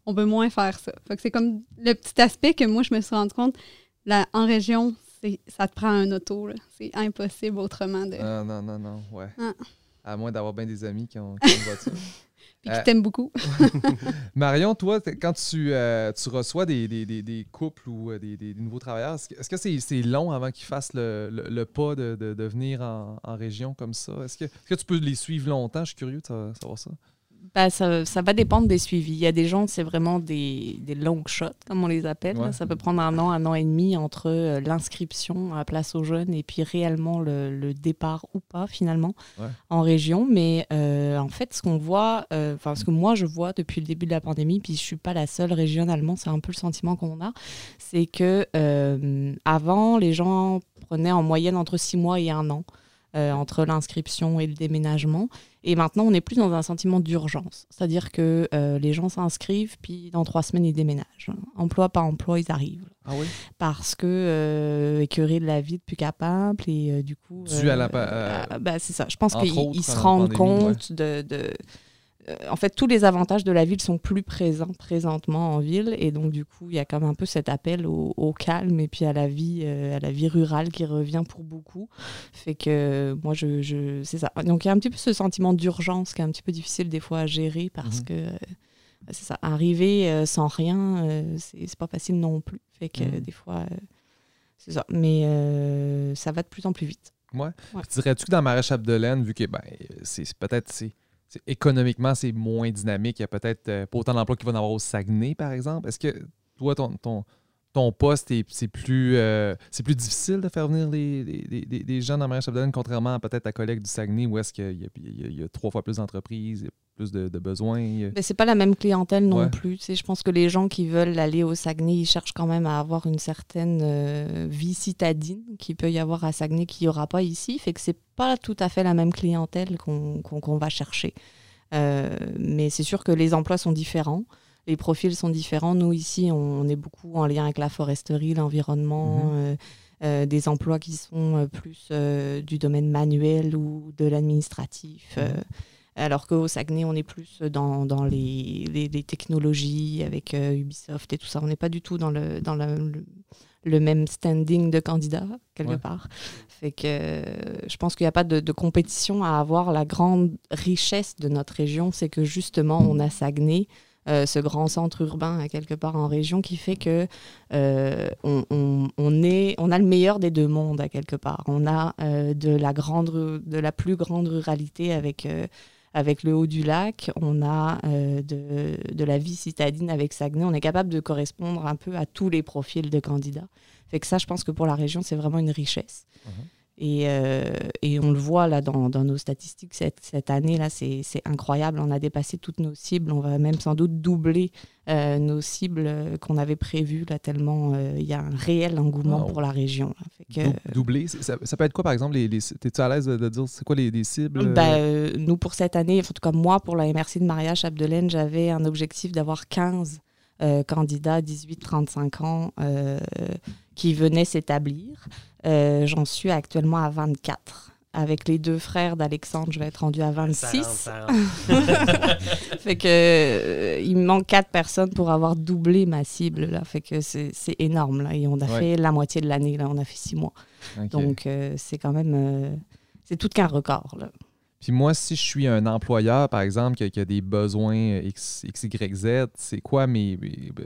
S3: on peut moins faire ça. Fait que c'est comme le petit aspect que moi, je me suis rendu compte. Là, en région, c'est- ça te prend un auto. C'est impossible autrement de.
S1: Ah, non, non, non, ouais.
S3: Ah.
S1: À moins d'avoir bien des amis qui ont, qui ont une voiture.
S3: Qui
S1: euh,
S3: t'aiment beaucoup.
S1: Marion, toi, quand tu, euh, tu reçois des, des- des- des couples ou euh, des, nouveaux travailleurs, est-ce que c'est long avant qu'ils fassent le, le- le pas de, de- de venir en, en région comme ça? Est-ce que, est-ce que tu peux les suivre longtemps? Je suis curieux de sa- savoir ça.
S2: Bah, ça, ça va dépendre des suivis. Il y a des gens, c'est vraiment des, des long shots, comme on les appelle.
S1: Ouais.
S2: Ça peut prendre un an, un an et demi entre euh, l'inscription à Place aux Jeunes et puis réellement le, le départ ou pas, finalement,
S1: Ouais.
S2: en région. Mais euh, en fait, ce qu'on voit, euh, enfin, ce que moi je vois depuis le début de la pandémie, puis je suis pas la seule régionalement, c'est un peu le sentiment qu'on a, c'est que avant, les gens prenaient en moyenne entre six mois et un an. Euh, entre l'inscription et le déménagement. Et maintenant, on est plus dans un sentiment d'urgence. C'est-à-dire que euh, les gens s'inscrivent, puis dans trois semaines, ils déménagent. Emploi par emploi, ils arrivent.
S1: Ah oui?
S2: Parce que euh, écœurés de la vie, plus capable. Et euh, du coup.
S1: Dû à la pa-
S2: ah, ben, c'est ça. Je pense qu'ils se rendent
S1: pandémie,
S2: compte de. de- en fait, tous les avantages de la ville sont plus présents présentement en ville. Et donc, du coup, il y a comme un peu cet appel au, au calme et puis à la vie, euh, à la vie rurale qui revient pour beaucoup. Fait que euh, moi, je, je c'est ça. Donc, il y a un petit peu ce sentiment d'urgence qui est un petit peu difficile des fois à gérer parce
S1: Mhm.
S2: que euh, c'est ça. Arriver euh, sans rien, euh, c'est pas facile non plus. Fait que
S1: Mhm.
S2: euh, des fois, euh, c'est ça. Mais euh, ça va de plus en plus vite.
S1: Ouais.
S2: Ouais.
S1: Dirais-tu que dans Marais Chapdelaine, vu que ben, c'est peut-être économiquement c'est moins dynamique, il y a peut-être euh, pas autant d'emplois qu'il va en avoir au Saguenay, par exemple. Est-ce que toi, ton, ton, ton poste, est- c'est plus, euh, c'est plus difficile de faire venir les, les- les- les- gens dans Marais Chapdelaine, contrairement à peut-être ta collègue du Saguenay, où est-ce qu'il y a, y y trois fois plus d'entreprises, plus de, de besoins? a-
S2: Mais c'est pas la même clientèle non
S1: Ouais.
S2: plus. Tu sais, je pense que les gens qui veulent aller au Saguenay, ils cherchent quand même à avoir une certaine euh, vie citadine qu'il peut y avoir à Saguenay qu'il n'y aura pas ici. Fait que c'est pas tout à fait la même clientèle qu'on qu'on- qu'on va chercher. Euh, mais c'est sûr que les emplois sont différents. Les profils sont différents. Nous, ici, on est beaucoup en lien avec la foresterie, l'environnement,
S1: Mhm.
S2: euh, euh, des emplois qui sont euh, plus du domaine manuel ou de l'administratif.
S1: Mhm.
S2: alors qu'au Saguenay, on est plus dans, dans les, les- les technologies avec Ubisoft et tout ça. On n'est pas du tout dans le, dans le, le- le même standing de candidat, quelque
S1: Ouais.
S2: part. Fait que euh, je pense qu'il n'y a pas de, de compétition à avoir. La grande richesse de notre région, c'est que justement, on a Saguenay, euh, ce grand centre urbain à quelque part en région qui fait que euh, on, on- est, on a le meilleur des deux mondes à quelque part. On a euh, de la grande, de la plus grande ruralité avec avec le haut du lac, on a de, de la vie citadine avec Saguenay. On est capable de correspondre un peu à tous les profils de candidats. Fait que ça, je pense que pour la région, c'est vraiment une richesse.
S1: Mhm.
S2: Et, euh, et on le voit là dans, dans nos statistiques cette, cette année là, c'est incroyable. On a dépassé toutes nos cibles. On va même sans doute doubler euh, nos cibles euh, qu'on avait prévues là tellement euh, il y a un réel engouement
S1: Wow.
S2: pour la région. Fait que,
S1: Doubler, ça, ça peut être quoi, par exemple? Les, les- T'es-tu à l'aise de, dire c'est quoi les, les cibles?
S2: Ben, nous, pour cette année, en tout cas moi, pour la MRC de Maria Chapdelaine, j'avais un objectif d'avoir 15 euh, candidats 18-35 ans euh, qui venaient s'établir. Euh, J'en suis actuellement à 24. Avec les deux frères d'Alexandre, je vais être rendue à
S4: Ça
S2: 26.
S4: rentre, ça rentre.
S2: fait que euh, il me manque quatre personnes pour avoir doublé ma cible là. Fait que c'est énorme là. Et on a
S1: Ouais.
S2: fait la moitié de l'année là. On a fait six mois. Donc euh, c'est quand même euh, c'est tout qu'un record là.
S1: Puis moi, si je suis un employeur, par exemple, qui a, qui a des besoins X, X, Y, Z, c'est quoi mes,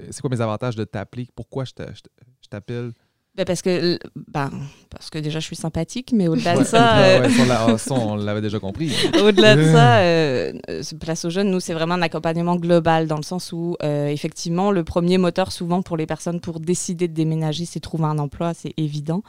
S1: c'est quoi mes avantages de t'appeler? Pourquoi je t'a- je t'a- je t'appelle?
S2: Ben, parce que ben, parce que déjà je suis sympathique, mais au-delà de
S1: Ouais,
S2: ça,
S1: ouais,
S2: euh,
S1: ouais, l'a- ça, on l'avait déjà compris.
S2: au-delà de ça, euh, euh, ce Place aux jeunes, nous c'est vraiment un accompagnement global dans le sens où euh, effectivement le premier moteur souvent pour les personnes pour décider de déménager, c'est trouver un emploi, c'est évident.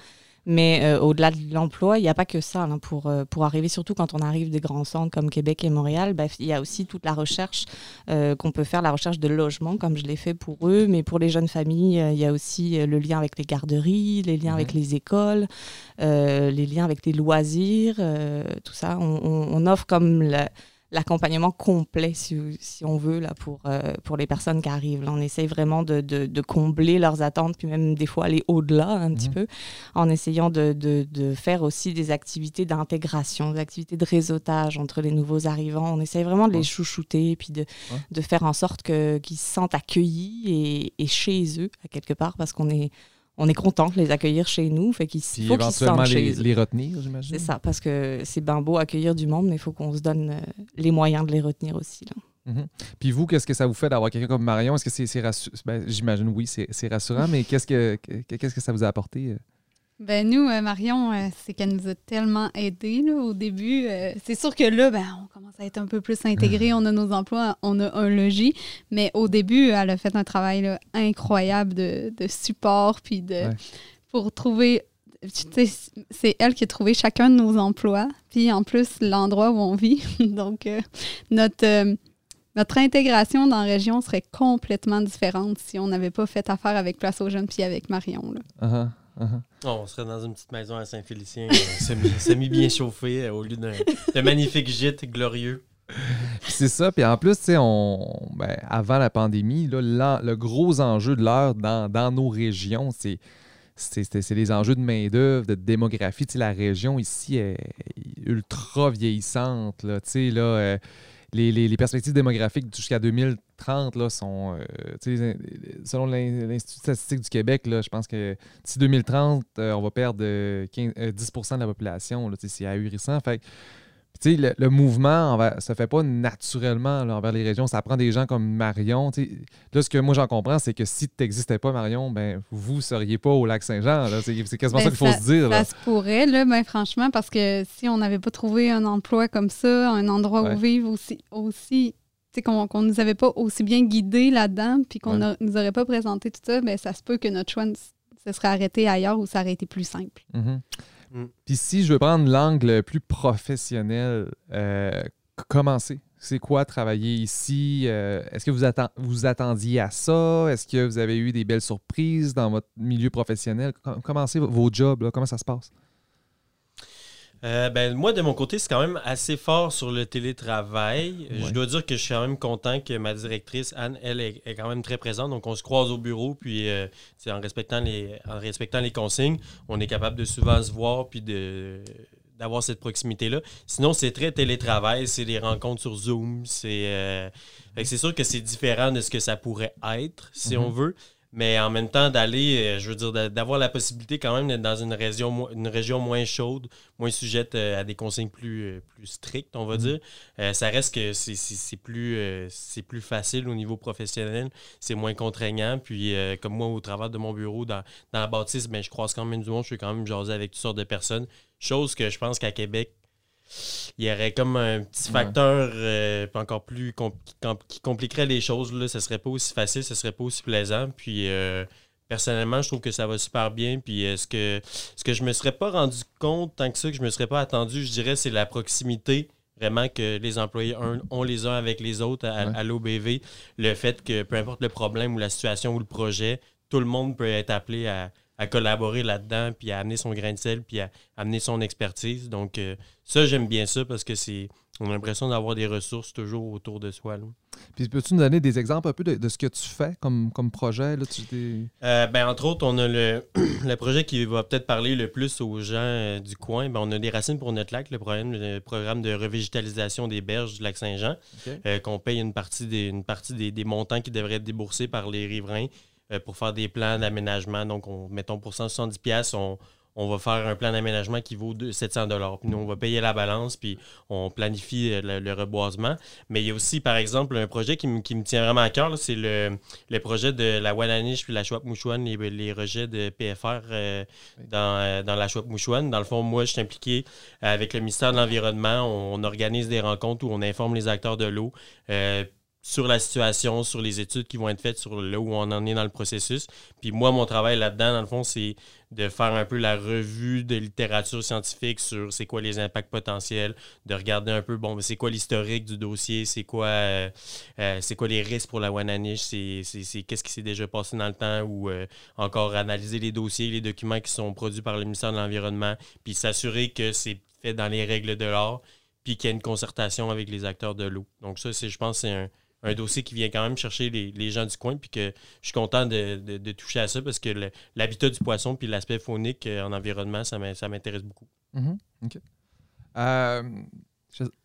S2: Mais euh, au-delà de l'emploi, il n'y a pas que ça. là, pour, euh, pour arriver, surtout quand on arrive des grands centres comme Québec et Montréal, ben, il y a aussi toute la recherche euh, qu'on peut faire, la recherche de logement, comme je l'ai fait pour eux. Mais pour les jeunes familles, il y a aussi le lien avec les garderies, les liens avec les écoles, les liens avec les loisirs, tout ça. On, on- on offre comme la- l'accompagnement complet, si, si on veut, là, pour, euh, pour les personnes qui arrivent. Là, on essaye vraiment de, de- de combler leurs attentes, puis même des fois aller au-delà un petit peu, en essayant de, de- faire aussi des activités d'intégration, des activités de réseautage entre les nouveaux arrivants. On essaye vraiment de
S1: Ouais.
S2: les chouchouter, puis de, de faire en sorte qu'ils se sentent accueillis et, et chez eux, à quelque part, parce qu'on est, on est content de les accueillir chez nous. Fait qu'il faut qu'ils se
S1: éventuellement
S2: sentent
S1: les,
S2: chez eux.
S1: les retenir, j'imagine.
S2: C'est ça, parce que c'est bien beau accueillir du monde, mais il faut qu'on se donne euh, les moyens de les retenir aussi. Là.
S1: Puis vous, qu'est-ce que ça vous fait d'avoir quelqu'un comme Marion? Est-ce que c'est rassurant? Ben, j'imagine oui, c'est rassurant, mais qu'est-ce que que- qu'est-ce que ça vous a apporté?
S3: Ben nous, euh, Marion, euh, c'est qu'elle nous a tellement aidés là, au début. Euh, c'est sûr que là, ben, on commence à être un peu plus intégrés, on a nos emplois, on a un logis, mais au début, elle a fait un travail là, incroyable de, de support, puis de
S1: Ouais.
S3: pour trouver. C'est elle qui a trouvé chacun de nos emplois, puis en plus l'endroit où on vit. Donc, notre, notre intégration dans la région serait complètement différente si on n'avait pas fait affaire avec Place aux Jeunes puis avec Marion. là.
S1: Uh-huh, Uh-huh.
S4: On serait dans une petite maison à Saint-Félicien, euh, semi, semi bien chauffée, euh, au lieu d'un magnifique gîte glorieux.
S1: C'est ça. Puis en plus, tu sais, on, ben, avant la pandémie, là, le gros enjeu de l'heure dans, dans nos régions, c'est c'est les enjeux de main-d'œuvre, de démographie. La région ici est ultra vieillissante. Là, tu sais, là, euh, les, perspectives démographiques jusqu'à 2030 là, sont, euh, selon l'In- l'Institut statistique du Québec, je pense que d'ici 2030, euh, on va perdre euh, 15 euh, 10% de la population. C'est ahurissant. Fait le, le mouvement envers, ça fait pas naturellement là, envers les régions. Ça prend des gens comme Marion. Là, ce que moi j'en comprends, c'est que si tu n'existais pas, Marion, ben vous ne seriez pas au lac Saint-Jean. C'est quasiment
S3: Ben,
S1: ça qu'il faut se dire. là.
S3: Ça se pourrait, là, ben, franchement, parce que si on n'avait pas trouvé un emploi comme ça, un endroit
S1: Ouais.
S3: où vivre aussi, aussi qu'on qu'on nous avait pas aussi bien guidés là-dedans, puis qu'on
S1: Ouais.
S3: a- nous aurait pas présenté tout ça, ben, ça se peut que notre choix ne se serait arrêté ailleurs où ça aurait été plus simple.
S1: Mhm.
S4: Mm.
S1: Puis si je veux prendre l'angle plus professionnel, euh, c- comment c'est? Quoi travailler ici? Euh, Est-ce que vous, atten- vous attendiez à ça? Est-ce que vous avez eu des belles surprises dans votre milieu professionnel? Com- Comment c'est vos jobs? Comment ça se passe?
S4: Euh, ben, moi, de mon côté, c'est quand même assez fort sur le télétravail. Euh,
S1: Ouais.
S4: Je dois dire que je suis quand même content que ma directrice, Anne, elle, est, est quand même très présente. Donc, on se croise au bureau, puis euh, c'est en, respectant les, en respectant les consignes, on est capable de souvent se voir, puis de d'avoir cette proximité-là. Sinon, c'est très télétravail, c'est les rencontres sur Zoom, c'est... euh, c'est sûr que c'est différent de ce que ça pourrait être, si
S1: Mhm.
S4: on veut. Mais en même temps, d'aller, euh, je veux dire, d'a- d'avoir la possibilité quand même d'être dans une région, une région moins chaude, moins sujette euh, à des consignes plus, euh, plus strictes, on va
S1: Mhm.
S4: dire. Euh, ça reste que c'est- plus, euh, c'est plus facile au niveau professionnel, c'est moins contraignant. Puis, euh, comme moi, au travers de mon bureau, dans, dans la bâtisse, ben, je croise quand même du monde, je suis quand même jaser avec toutes sortes de personnes. Chose que je pense qu'à Québec, il y aurait comme un petit facteur euh, encore plus qui com- qui compliquerait les choses. Là. Ce serait pas aussi facile, ce serait pas aussi plaisant. Puis euh, personnellement, je trouve que ça va super bien. Puis euh, ce que ce que je me serais pas rendu compte tant que ça, que je me serais pas attendu, je dirais, c'est la proximité vraiment que les employés un- ont les uns avec les autres à,
S1: Ouais.
S4: à l'OBV. Le fait que peu importe le problème ou la situation ou le projet, tout le monde peut être appelé à, à collaborer là-dedans, puis à amener son grain de sel, puis à amener son expertise. Donc, euh, ça, j'aime bien ça parce que c'est. On a l'impression d'avoir des ressources toujours autour de soi. là.
S1: Puis peux-tu nous donner des exemples un peu de, de ce que tu fais comme, comme projet? Là? Tu
S4: Euh, ben, entre autres, on a le, le projet qui va peut-être parler le plus aux gens euh, du coin. Ben, on a des racines pour notre lac, le programme, le programme de revégétalisation des berges du lac Saint-Jean, qu'on paye une partie, des, une partie des, des montants qui devraient être déboursés par les riverains pour faire des plans d'aménagement. Donc, on, mettons pour 170$, piastres, on, on va faire un plan d'aménagement qui vaut de- 700 Puis nous, on va payer la balance, puis on planifie euh, le, le reboisement. Mais il y a aussi, par exemple, un projet qui, me- qui me tient vraiment à cœur, c'est le, le projet de la Wananiche puis la Chouap-Mouchouane, les, les rejets de PFR euh, dans, euh, dans la Chouap-Mouchouane. Dans le fond, moi, je suis impliqué avec le ministère de l'Environnement. On, on organise des rencontres où on informe les acteurs de l'eau. euh, sur la situation, sur les études qui vont être faites, sur là où on en est dans le processus. Puis moi, mon travail là-dedans, dans le fond, c'est de faire un peu la revue de littérature scientifique sur c'est quoi les impacts potentiels, de regarder un peu, bon, c'est quoi l'historique du dossier, c'est quoi, euh, euh, c'est quoi les risques pour la Wananiche, c'est, qu'est-ce qui s'est déjà passé dans le temps, ou euh, encore analyser les dossiers, les documents qui sont produits par le ministère de l'Environnement, puis s'assurer que c'est fait dans les règles de l'art, puis qu'il y a une concertation avec les acteurs de l'eau. Donc ça, je pense c'est un, un dossier qui vient quand même chercher les, les gens du coin, puis que je suis content de, de- de toucher à ça parce que le- l'habitat du poisson puis l'aspect faunique euh, en environnement, ça m'in- ça m'intéresse beaucoup.
S1: Mhm. OK. Euh,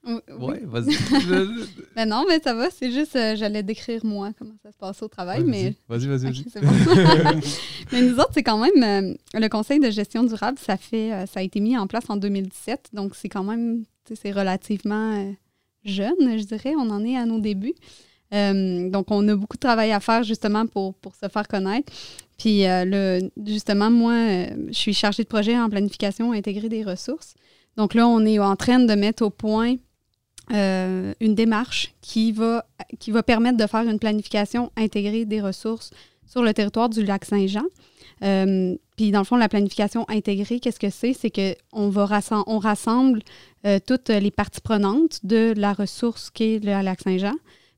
S3: Oui, oui.
S1: ouais, vas-y.
S3: Ben non, mais ça va, c'est juste, euh, j'allais décrire moi comment ça se passe au travail,
S1: Ouais,
S3: mais
S1: Vas-y, vas-y, vas-y.
S3: Bon. Mais nous autres, c'est quand même euh, le Conseil de gestion durable, ça fait euh, ça a été mis en place en 2017, donc c'est quand même c'est relativement euh, jeune, je dirais. On en est à nos débuts. Euh, donc, on a beaucoup de travail à faire justement pour, pour se faire connaître. Puis, euh, le, justement, moi, euh, je suis chargée de projet en planification intégrée des ressources. Donc là, on est en train de mettre au point une démarche qui va, qui va permettre de faire une planification intégrée des ressources sur le territoire du lac Saint-Jean. Puis dans le fond, la planification intégrée, qu'est-ce que c'est? C'est qu'on va rassem- on rassemble toutes les parties prenantes de la ressource qu'est le lac Saint-Jean.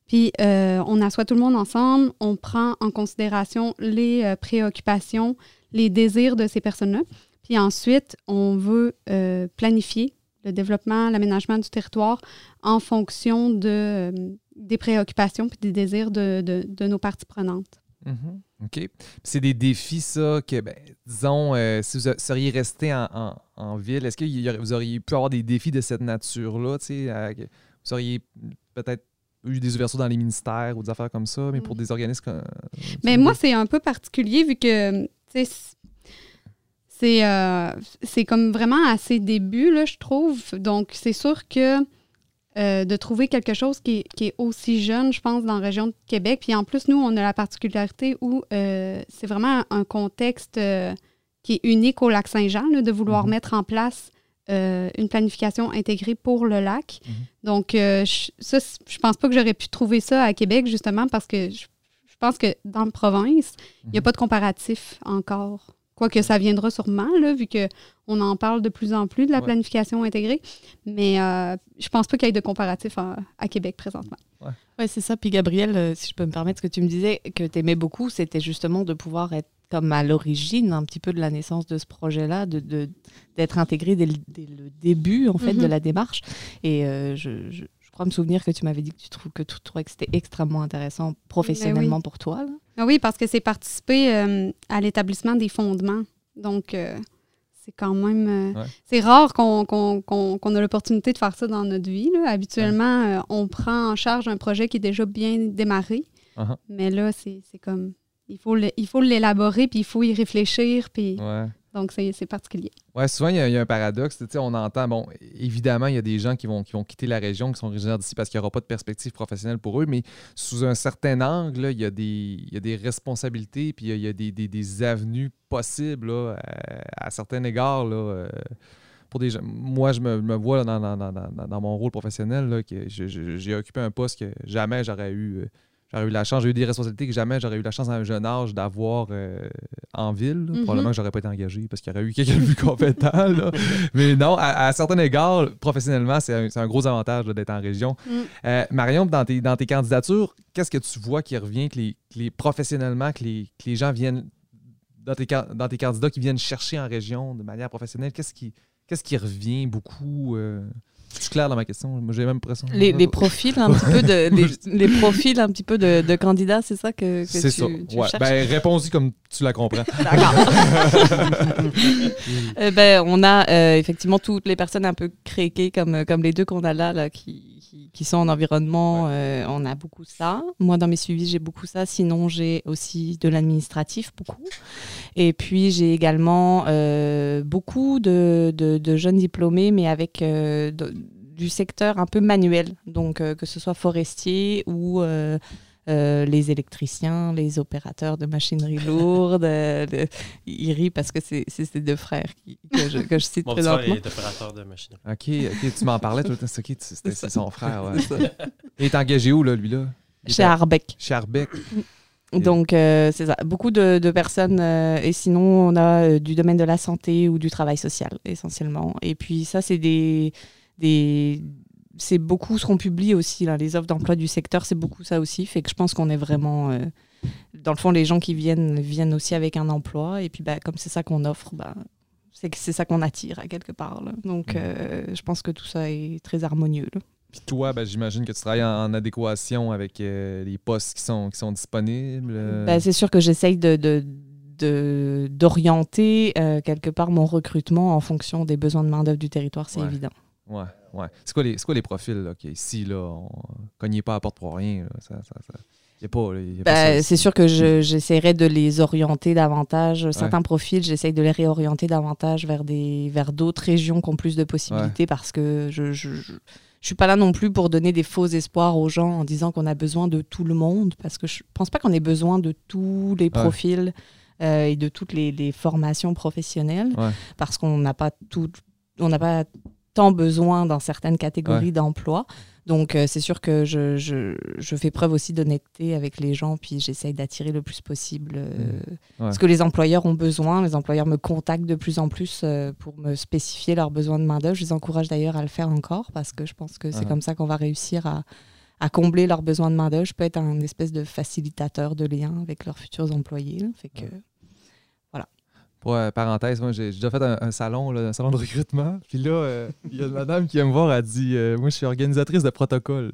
S3: Puis euh, on assoit tout le monde ensemble, on prend en considération les euh, préoccupations, les désirs de ces personnes-là. Puis ensuite, on veut euh, planifier le développement, l'aménagement du territoire en fonction de, des préoccupations et des désirs de, de, nos parties prenantes.
S1: Mhm. OK. C'est des défis, ça, que, ben, disons, si vous seriez resté en, en- en ville, est-ce que vous auriez pu avoir des défis de cette nature-là? Vous auriez peut-être eu des ouvertures dans les ministères ou des affaires comme ça, mais pour
S3: Mm.
S1: des organismes comme.
S3: Mais moi, c'est un peu particulier vu que, c'est euh, c'est comme vraiment à ses débuts, là, je trouve. Donc, c'est sûr que euh, de trouver quelque chose qui est, qui est aussi jeune, je pense, dans la région de Québec. Puis en plus, nous, on a la particularité où euh, c'est vraiment un contexte euh, qui est unique au lac Saint-Jean, là, de vouloir
S1: Mhm.
S3: mettre en place euh, une planification intégrée pour le lac.
S1: Mhm.
S3: Donc, euh, je, ça, je pense pas que j'aurais pu trouver ça à Québec, justement, parce que je, je pense que dans la province, il n'y a
S1: Mhm.
S3: pas de comparatif encore. Quoique ça viendra sûrement, là, vu qu'on en parle de plus en plus de la
S1: Ouais.
S3: planification intégrée. Mais euh, je pense pas qu'il y ait de comparatif à, à Québec présentement.
S2: Ouais, c'est ça. Puis Gabriel, euh, si je peux me permettre, ce que tu me disais que tu aimais beaucoup, c'était justement de pouvoir être comme à l'origine un petit peu de la naissance de ce projet-là, de, de- d'être intégré dès le, dès le début en fait
S3: Mhm.
S2: de la démarche. Et euh, je, je- je crois me souvenir que tu m'avais dit que tu trouves que tu trouvais que c'était extrêmement intéressant professionnellement pour toi. là.
S3: Ah oui, parce que c'est participer euh, à l'établissement des fondements. Donc, euh, c'est quand même. euh,
S1: Ouais.
S3: C'est rare qu'on qu'on- qu'on- qu'on a l'opportunité de faire ça dans notre vie. là. Habituellement, euh, on prend en charge un projet qui est déjà bien démarré.
S1: Uh-huh.
S3: Mais là, c'est c'est comme. Il faut le- il faut l'élaborer, puis il faut y réfléchir. Puis,
S1: Ouais.
S3: Donc, c'est particulier.
S1: Ouais, souvent, il y, a- il y a un paradoxe. On entend, bon, évidemment, il y a des gens qui vont, qui vont quitter la région, qui sont originaires d'ici parce qu'il n'y aura pas de perspective professionnelle pour eux, mais sous un certain angle, là, il, y a des, il y a des responsabilités, puis il y a, il y a des, des- des avenues possibles là, à, à certains égards. Là, euh, pour des gens. Moi, je me, me vois dans, dans- dans- dans- mon rôle professionnel j'ai occupé un poste que jamais j'aurais eu. euh, J'aurais eu la chance, j'ai eu des responsabilités que jamais j'aurais eu la chance à un jeune âge d'avoir euh, en ville.
S3: Mhm.
S1: Probablement que j'aurais pas été engagé parce qu'il y aurait eu quelqu'un de plus compétent. là. Mais non, à, à certains égards, professionnellement, c'est un, gros avantage d'être en région.
S3: Mm.
S1: Euh, Marion, dans tes, dans tes candidatures, qu'est-ce que tu vois qui revient que les, que les- professionnellement, que les, que les gens viennent, dans tes, dans tes candidats qui viennent chercher en région de manière professionnelle, qu'est-ce qui, qu'est-ce qui revient beaucoup? Euh, c'est clair dans ma question? J'ai même l'impression.
S2: Les, les profils un petit peu de les, les profils un petit peu de, de candidats, c'est ça que, que
S1: C'est
S2: tu,
S1: ça.
S2: tu
S1: Ouais.
S2: cherches?
S1: Ben, réponds-y comme tu la comprends.
S2: D'accord. Euh, ben, on a euh, effectivement toutes les personnes un peu créquées comme, comme les deux qu'on a là, là, qui, qui, qui sont en environnement. euh, on a beaucoup ça. Moi, dans mes suivis, j'ai beaucoup ça. Sinon, j'ai aussi de l'administratif, beaucoup. Et puis, j'ai également euh, beaucoup de, de, de jeunes diplômés, mais avec euh, de- du secteur un peu manuel. Donc, euh, que ce soit forestier ou... euh, euh, les électriciens, les opérateurs de machinerie lourde. euh, le- il rit parce que c'est ces deux frères qui- que, je, que je cite
S4: Mon
S2: présentement.
S4: est opérateur de machinerie.
S1: OK, OK, tu m'en parlais tout le temps. C'est c'était- son frère. Ouais. Il est engagé où, là, lui-là?
S2: Chez Arbeck.
S1: Chez Arbeck.
S2: Donc, euh, c'est ça. Beaucoup de, de personnes. euh, et sinon, on a euh, du domaine de la santé ou du travail social, essentiellement. Et puis, ça, c'est des. des c'est beaucoup ce qu'on publie aussi, là, les offres d'emploi du secteur, c'est beaucoup ça aussi. Fait que je pense qu'on est vraiment. dans le fond, les gens qui viennent viennent aussi avec un emploi. Et puis, bah, comme c'est ça qu'on offre, bah, c'est ça qu'on attire à quelque part. là. Donc, je pense que tout ça est très harmonieux. là.
S1: Puis toi, ben, j'imagine que tu travailles en, en adéquation avec euh, les postes qui sont, qui sont disponibles. euh.
S2: Ben, c'est sûr que j'essaye de, de- d'orienter euh, quelque part mon recrutement en fonction des besoins de main-d'œuvre du territoire, c'est
S1: Ouais.
S2: évident.
S1: Ouais, ouais. C'est quoi les, c'est quoi les profils là, qui ici, là, on cognez pas à la porte pour rien. Là, ça, ça, ça-
S2: Ben, c'est sûr que je- j'essaierai de les orienter davantage. Certains profils, j'essaye de les réorienter davantage vers, des, vers d'autres régions qui ont plus de possibilités parce que je, je, je, je suis pas là non plus pour donner des faux espoirs aux gens en disant qu'on a besoin de tout le monde parce que je pense pas qu'on ait besoin de tous les profils euh, et de toutes les, les formations professionnelles
S1: Ouais.
S2: parce qu'on n'a pas tout, on n'a pas tant besoin dans certaines catégories
S1: Ouais.
S2: d'emplois. Donc, euh, c'est sûr que je, je, je fais preuve aussi d'honnêteté avec les gens, puis j'essaye d'attirer le plus possible euh,
S1: Ouais.
S2: ce que les employeurs ont besoin. Les employeurs me contactent de plus en plus euh, pour me spécifier leurs besoins de main-d'œuvre. Je les encourage d'ailleurs à le faire encore parce que je pense que c'est
S1: Ah.
S2: comme ça qu'on va réussir à, à combler leurs besoins de main-d'œuvre. Je peux être un espèce de facilitateur de lien avec leurs futurs employés. là. Fait que,
S1: pour euh, parenthèse, moi, j'ai déjà fait un, un salon, là, un salon de recrutement. Puis là, euh, il y a une madame qui vient me voir, elle dit euh, Moi, je suis organisatrice de protocole.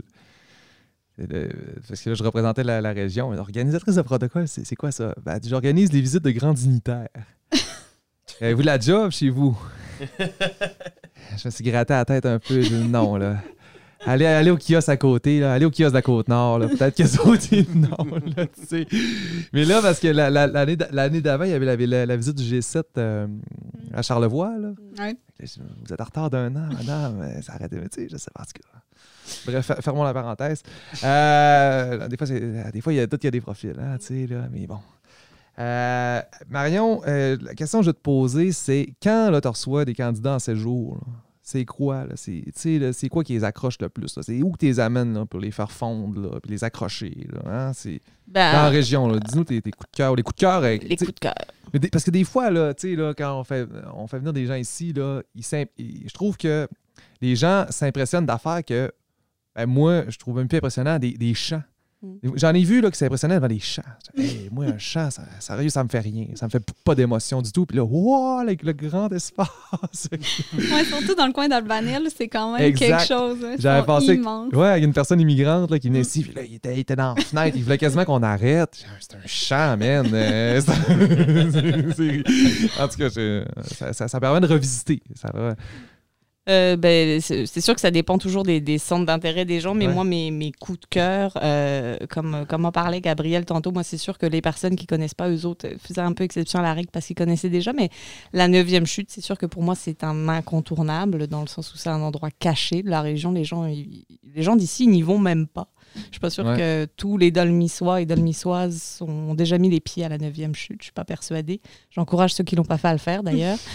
S1: Parce que là, je représentais la, la région. Mais Organisatrice de protocole, c'est quoi ça? Ben, J'organise les visites de grands dignitaires. Avez-vous la job chez vous? Je me suis gratté la tête un peu. J'ai dit, non, là. Allez, allez au kiosque à côté, là. allez au kiosque de la Côte-Nord. Peut-être que ça dit non, là, tu sais. Mais là, parce que la- la- l'année d'a- l'année d'avant, il y avait la, visite du G7 euh, à Charlevoix. Là.
S3: Ouais.
S1: Vous êtes en retard d'un an, madame. Euh, Ça arrête, tu sais, je sais pas tout cas. Bref, fer- fermons la parenthèse. Euh, des fois, c'est- des fois, il y a tout, il y a des profils, hein, tu sais, là, mais bon. Euh, Marion, euh, la question que je vais te poser, c'est quand tu reçois des candidats en séjour, là, c'est quoi? là? C'est quoi qui les accroche le plus? C'est où que tu les amènes là, pour les faire fondre, là, puis les accrocher? Là, hein? C'est
S2: Ben,
S1: dans la région. Dis-nous tes, tes coups de cœur. Les coups de cœur, euh,
S2: les coups de cœur.
S1: mais des- parce que des fois, là, tu sais, là, quand on fait, on fait venir des gens ici, là, ils je trouve que les gens s'impressionnent d'affaires que ben, moi, je trouve même plus impressionnant des, des chants.
S2: Mm.
S1: J'en ai vu là, que c'est impressionnant devant les chants. Hey, moi, un chant, ça, sérieux, ça me fait rien. Ça me fait pas d'émotion du tout. Puis là, wow, avec le grand espace.
S3: Ouais, surtout dans le coin d'Albanel, c'est quand même
S1: Exact.
S3: quelque chose. hein.
S1: J'avais pensé que-. Ouais, il y a une personne immigrante là, qui venait ici, puis là, il était, il était dans la fenêtre, il voulait quasiment qu'on arrête. C'est un chant, man. Euh, en tout cas, je- ça, ça- ça permet de revisiter. Ça va-
S2: Euh, ben, c'est sûr que ça dépend toujours des, des centres d'intérêt des gens, mais
S1: Ouais.
S2: moi, mes, mes coups de cœur, euh, comme, comme en parlait Gabriel tantôt, moi, c'est sûr que les personnes qui connaissent pas, eux autres, faisaient un peu exception à la règle parce qu'ils connaissaient déjà, mais la neuvième chute, c'est sûr que pour moi, c'est un incontournable dans le sens où c'est un endroit caché de la région. Les gens, ils- les gens d'ici n'y vont même pas. Je suis pas sûre
S1: Ouais.
S2: que tous les Dolmissois et Dolmissoises ont déjà mis les pieds à la neuvième chute. Je suis pas persuadée. J'encourage ceux qui l'ont pas fait à le faire, d'ailleurs.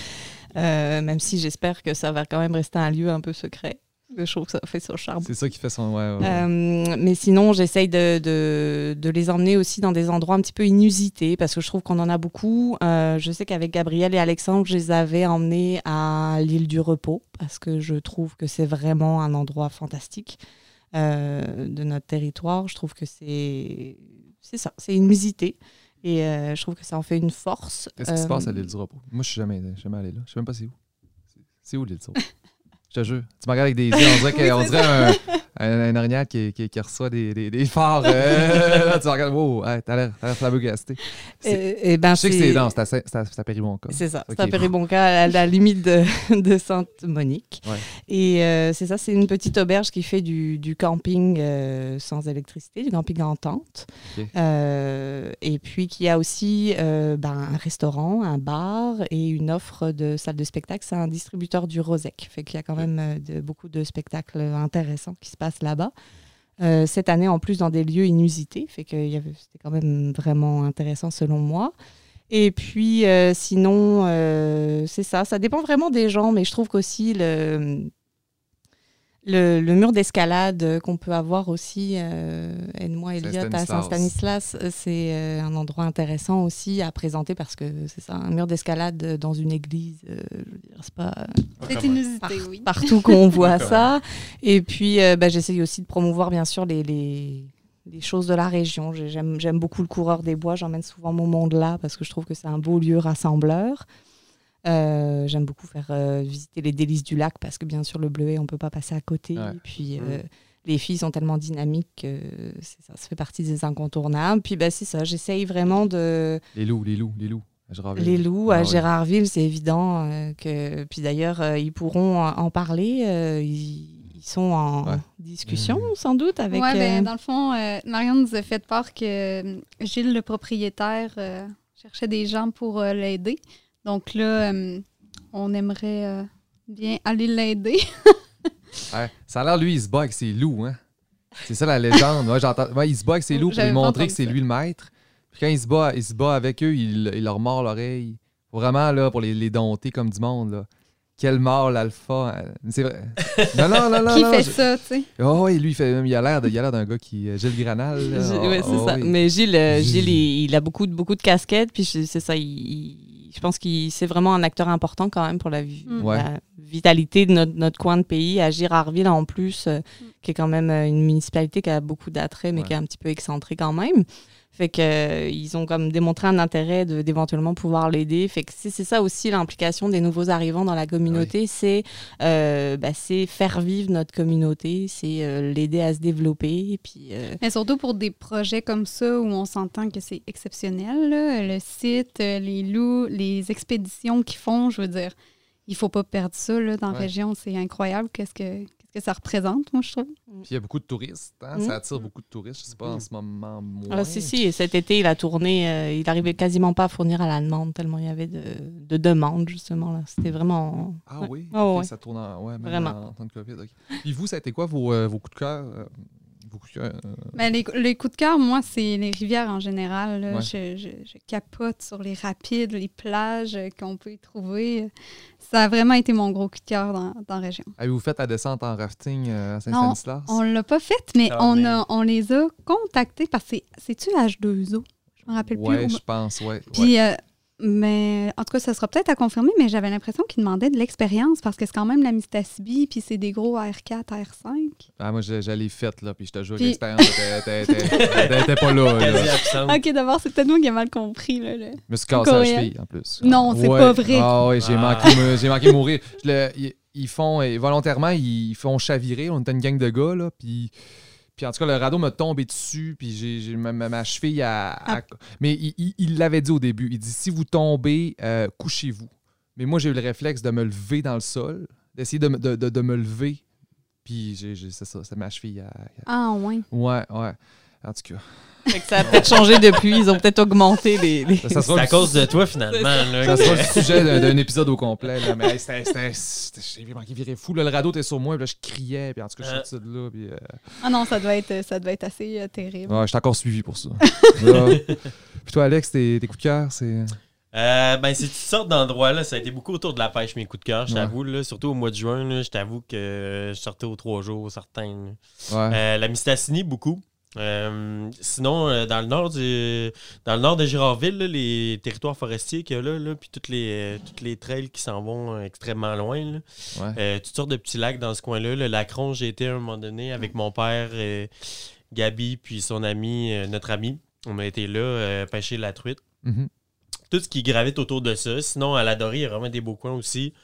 S2: Euh, même si j'espère que ça va quand même rester un lieu un peu secret. Je trouve que ça fait son charme.
S1: C'est ça qui fait son. Ouais.
S2: Euh, mais sinon, j'essaye de, de- de les emmener aussi dans des endroits un petit peu inusités parce que je trouve qu'on en a beaucoup. Euh, je sais qu'avec Gabriel et Alexandre, je les avais emmenés à l'île du Repos parce que je trouve que c'est vraiment un endroit fantastique euh, de notre territoire. Je trouve que c'est c'est ça, c'est inusité. Et euh, je trouve que ça en fait une force.
S1: Qu'est-ce qui se
S2: Euh,
S1: passe à l'île du repos? Moi, je suis jamais, jamais allé là. Je sais même pas c'est où. C'est- où l'île du repos? Je te jure. Tu me regardes avec des yeux, on dirait, que- on dirait un, un, un orignal qui, qui, qui reçoit des, des, des phares. euh, là, tu regardes, wow, hey, t'as l'air flabbergasté.
S2: Et- et ben,
S1: Je sais que c'est dans, c'est à, Péribonca.
S2: C'est ça, c'est à Péribonca, à la limite de, de Sainte-Monique.
S1: Ouais.
S2: Et euh, c'est ça, c'est une petite auberge qui fait du, du camping euh, sans électricité, du camping en tente. Euh, et puis qui a aussi euh, ben, un restaurant, un bar et une offre de salle de spectacle. C'est un distributeur du Rosec, fait qu'il y a quand même euh, de- beaucoup de spectacles intéressants qui se passent là-bas. Euh, cette année, en plus, dans des lieux inusités, fait que c'était quand même vraiment intéressant selon moi. Et puis, euh, sinon, euh, c'est ça. Ça dépend vraiment des gens, mais je trouve qu'aussi le, le, le mur d'escalade qu'on peut avoir aussi, euh, Aide-moi Elliot, à
S1: Saint-Stanislas.
S2: Euh, c'est euh, un endroit intéressant aussi à présenter parce que c'est ça, un mur d'escalade dans une église, euh, c'est pas
S3: C'est inusité, oui.
S2: partout qu'on voit ça. Et puis, euh, bah, j'essaye aussi de promouvoir, bien sûr, les, les, les choses de la région. J'ai- J'aime j'aime beaucoup le coureur des bois. J'emmène souvent mon monde là parce que je trouve que c'est un beau lieu rassembleur. Euh, J'aime beaucoup faire euh, visiter les délices du lac parce que, bien sûr, le bleuet, on peut pas passer à côté.
S1: Ouais.
S2: Et puis, euh, les filles sont tellement dynamiques que c'est ça, ça fait partie des incontournables. Puis, bah, c'est ça, j'essaye vraiment de.
S1: Les loups, les loups, les loups. à Gérardville.
S2: Les loups
S1: Ah
S2: à
S1: ouais.
S2: Gérardville, c'est évident euh, que. Puis d'ailleurs, euh, ils pourront en parler. euh, ils, ils sont en
S1: Ouais.
S2: discussion,
S1: Mhm.
S2: sans doute, avec.
S3: ouais, ben, dans le fond, euh, Marion nous a fait part que euh, Gilles, le propriétaire, euh, cherchait des gens pour euh, l'aider. Donc là, euh, on aimerait euh, bien aller l'aider.
S1: Ouais. Ça a l'air, lui, il se bat avec ses loups, hein. C'est ça la légende. Ouais, j'entends- ouais, il se bat avec ses loups pour lui montrer que c'est
S3: ça.
S1: lui le maître. Puis quand il se bat, il se bat avec eux, il, il leur mord l'oreille. Vraiment, là, pour les, les dompter comme du monde, là. Quel mort l'alpha. euh, C'est vrai. Non, non, non, non.
S3: Qui
S1: non,
S3: fait
S1: je-
S3: ça, tu sais?
S1: Oh, oui, lui, il, fait, il a l'air de- il a l'air d'un gars qui. Gilles Granal. là.
S2: Gilles-
S1: Oh,
S2: ouais, c'est
S1: oh,
S2: ça.
S1: oui.
S2: Mais Gilles,
S1: Gilles.
S2: Gilles, il, il a beaucoup de, beaucoup de casquettes. Puis c'est ça, il- je pense qu'il c'est vraiment un acteur important quand même pour la, vi-
S3: Mm.
S1: Ouais.
S2: vitalité de notre, notre coin de pays. À Girardville, en plus, euh, qui est quand même euh, une municipalité qui a beaucoup d'attrait, mais
S1: Ouais.
S2: qui est un petit peu excentrée quand même. Fait que euh, ils ont comme démontré un intérêt d'éventuellement pouvoir l'aider. Fait que c'est ça aussi l'implication des nouveaux arrivants dans la communauté, c'est euh, bah, c'est faire vivre notre communauté, c'est euh, l'aider à se développer. Et puis
S3: Mais surtout pour des projets comme ça où on s'entend que c'est exceptionnel, là, le site, les loups, les expéditions qu'ils font, je veux dire, il faut pas perdre ça là, dans la région. C'est incroyable qu'est-ce que, que ça représente, moi, je trouve.
S1: Puis il y a beaucoup de touristes. hein,
S2: Mm.
S1: Ça attire beaucoup de touristes. Je sais pas en ce moment moins.
S2: Ah, si, si, et cet été, il a tourné, euh, il arrivait quasiment pas à fournir à la demande, tellement il y avait de, de demandes, justement. là. C'était vraiment.
S1: Ah
S2: Ouais.
S1: oui?
S2: Oh, ouais.
S1: Ça tourne en, ouais, même
S2: Vraiment.
S1: en temps de COVID. Puis vous, ça a été quoi vos, euh, vos coups de cœur? Cœur euh,
S3: Ben, les, les coups de cœur, moi, c'est les rivières en général. là.
S1: Ouais.
S3: Je, je- je capote sur les rapides, les plages euh, qu'on peut y trouver. Ça a vraiment été mon gros coup de cœur dans, dans la région.
S1: Avez-vous fait la descente en rafting euh, à
S3: Non,
S1: Saint-Stanislas?
S3: On l'a pas fait, mais
S4: Ah,
S3: on,
S4: mais-
S3: a- on les a contactés parce que c'est- c'est-tu H2O? Je me rappelle
S1: Ouais,
S3: plus.
S1: je pense, ouais.
S3: Puis, euh, mais en tout cas, ça sera peut-être à confirmer, mais j'avais l'impression qu'ils demandaient de l'expérience parce que c'est quand même la Mistasibi, puis c'est des gros R4, R5.
S1: Ah, moi, l'ai faite, là, puis je te jure,
S3: Puis-
S1: l'expérience était pas là.
S3: Ok, d'abord, c'est peut-être moi qui ai mal compris. Là, le-
S1: Je me suis cassé la cheville, en plus.
S3: Non, c'est
S1: Ouais.
S3: pas vrai.
S1: Ah oui, j'ai
S4: Ah.
S1: manqué, manqué mourir. Je le- ils, ils font, euh, volontairement, ils font chavirer. On était une gang de gars, là, puis... Puis en tout cas, le radeau m'a tombé dessus, puis j'ai, j'ai- ma, ma- cheville a...
S3: Ah.
S1: Mais il- l'avait dit au début. Il dit, si vous tombez, euh, couchez-vous. Mais moi, j'ai eu le réflexe de me lever dans le sol, d'essayer de, me- de, de- de me lever. Puis j'ai, j'ai- c'est ça, c'est ma cheville. a-
S3: Ah, ouais.
S1: Ouais, ouais. En tout cas,
S2: Fait que ça a peut-être changé depuis, ils ont peut-être augmenté les. les-
S1: ça
S4: C'est
S1: sera
S4: à cause de toi, finalement. là,
S1: Ça sera le sujet d'un, épisode au complet. Là. Mais hey, c'était, c'était, c'était- j'ai vraiment viré fou. Là, le radeau était sur moi, puis là, je criais. Puis en tout cas, je suis sorti de là. Puis, euh,
S3: Ah non, ça doit être, ça doit être assez euh, terrible.
S1: ouais, je t'ai encore suivi pour ça. Puis toi, Alex, tes, tes coups de cœur, c'est?
S4: Euh, ben, c'est toutes sortes d'endroits. là. Ça a été beaucoup autour de la pêche, mes coups de cœur, je
S1: Ouais.
S4: t'avoue. là. Surtout au mois de juin, là, je t'avoue que je sortais aux trois jours, certains.
S1: Ouais.
S4: Euh, la Mistassini, beaucoup. Euh, sinon, euh, dans le nord du, dans le nord de Girardville, là, les territoires forestiers qu'il y a là, là, puis toutes les, euh, toutes les trails qui s'en vont extrêmement loin. là.
S1: ouais.
S4: Toutes sortes de petits lacs dans ce coin-là. Le lac Ron, j'ai été à un moment donné avec mon père, Gabi, puis son ami, notre ami. On a été là pêcher la truite.
S1: Mhm.
S4: Tout ce qui gravite autour de ça. Sinon, à la Dorée, il y a vraiment des beaux coins aussi.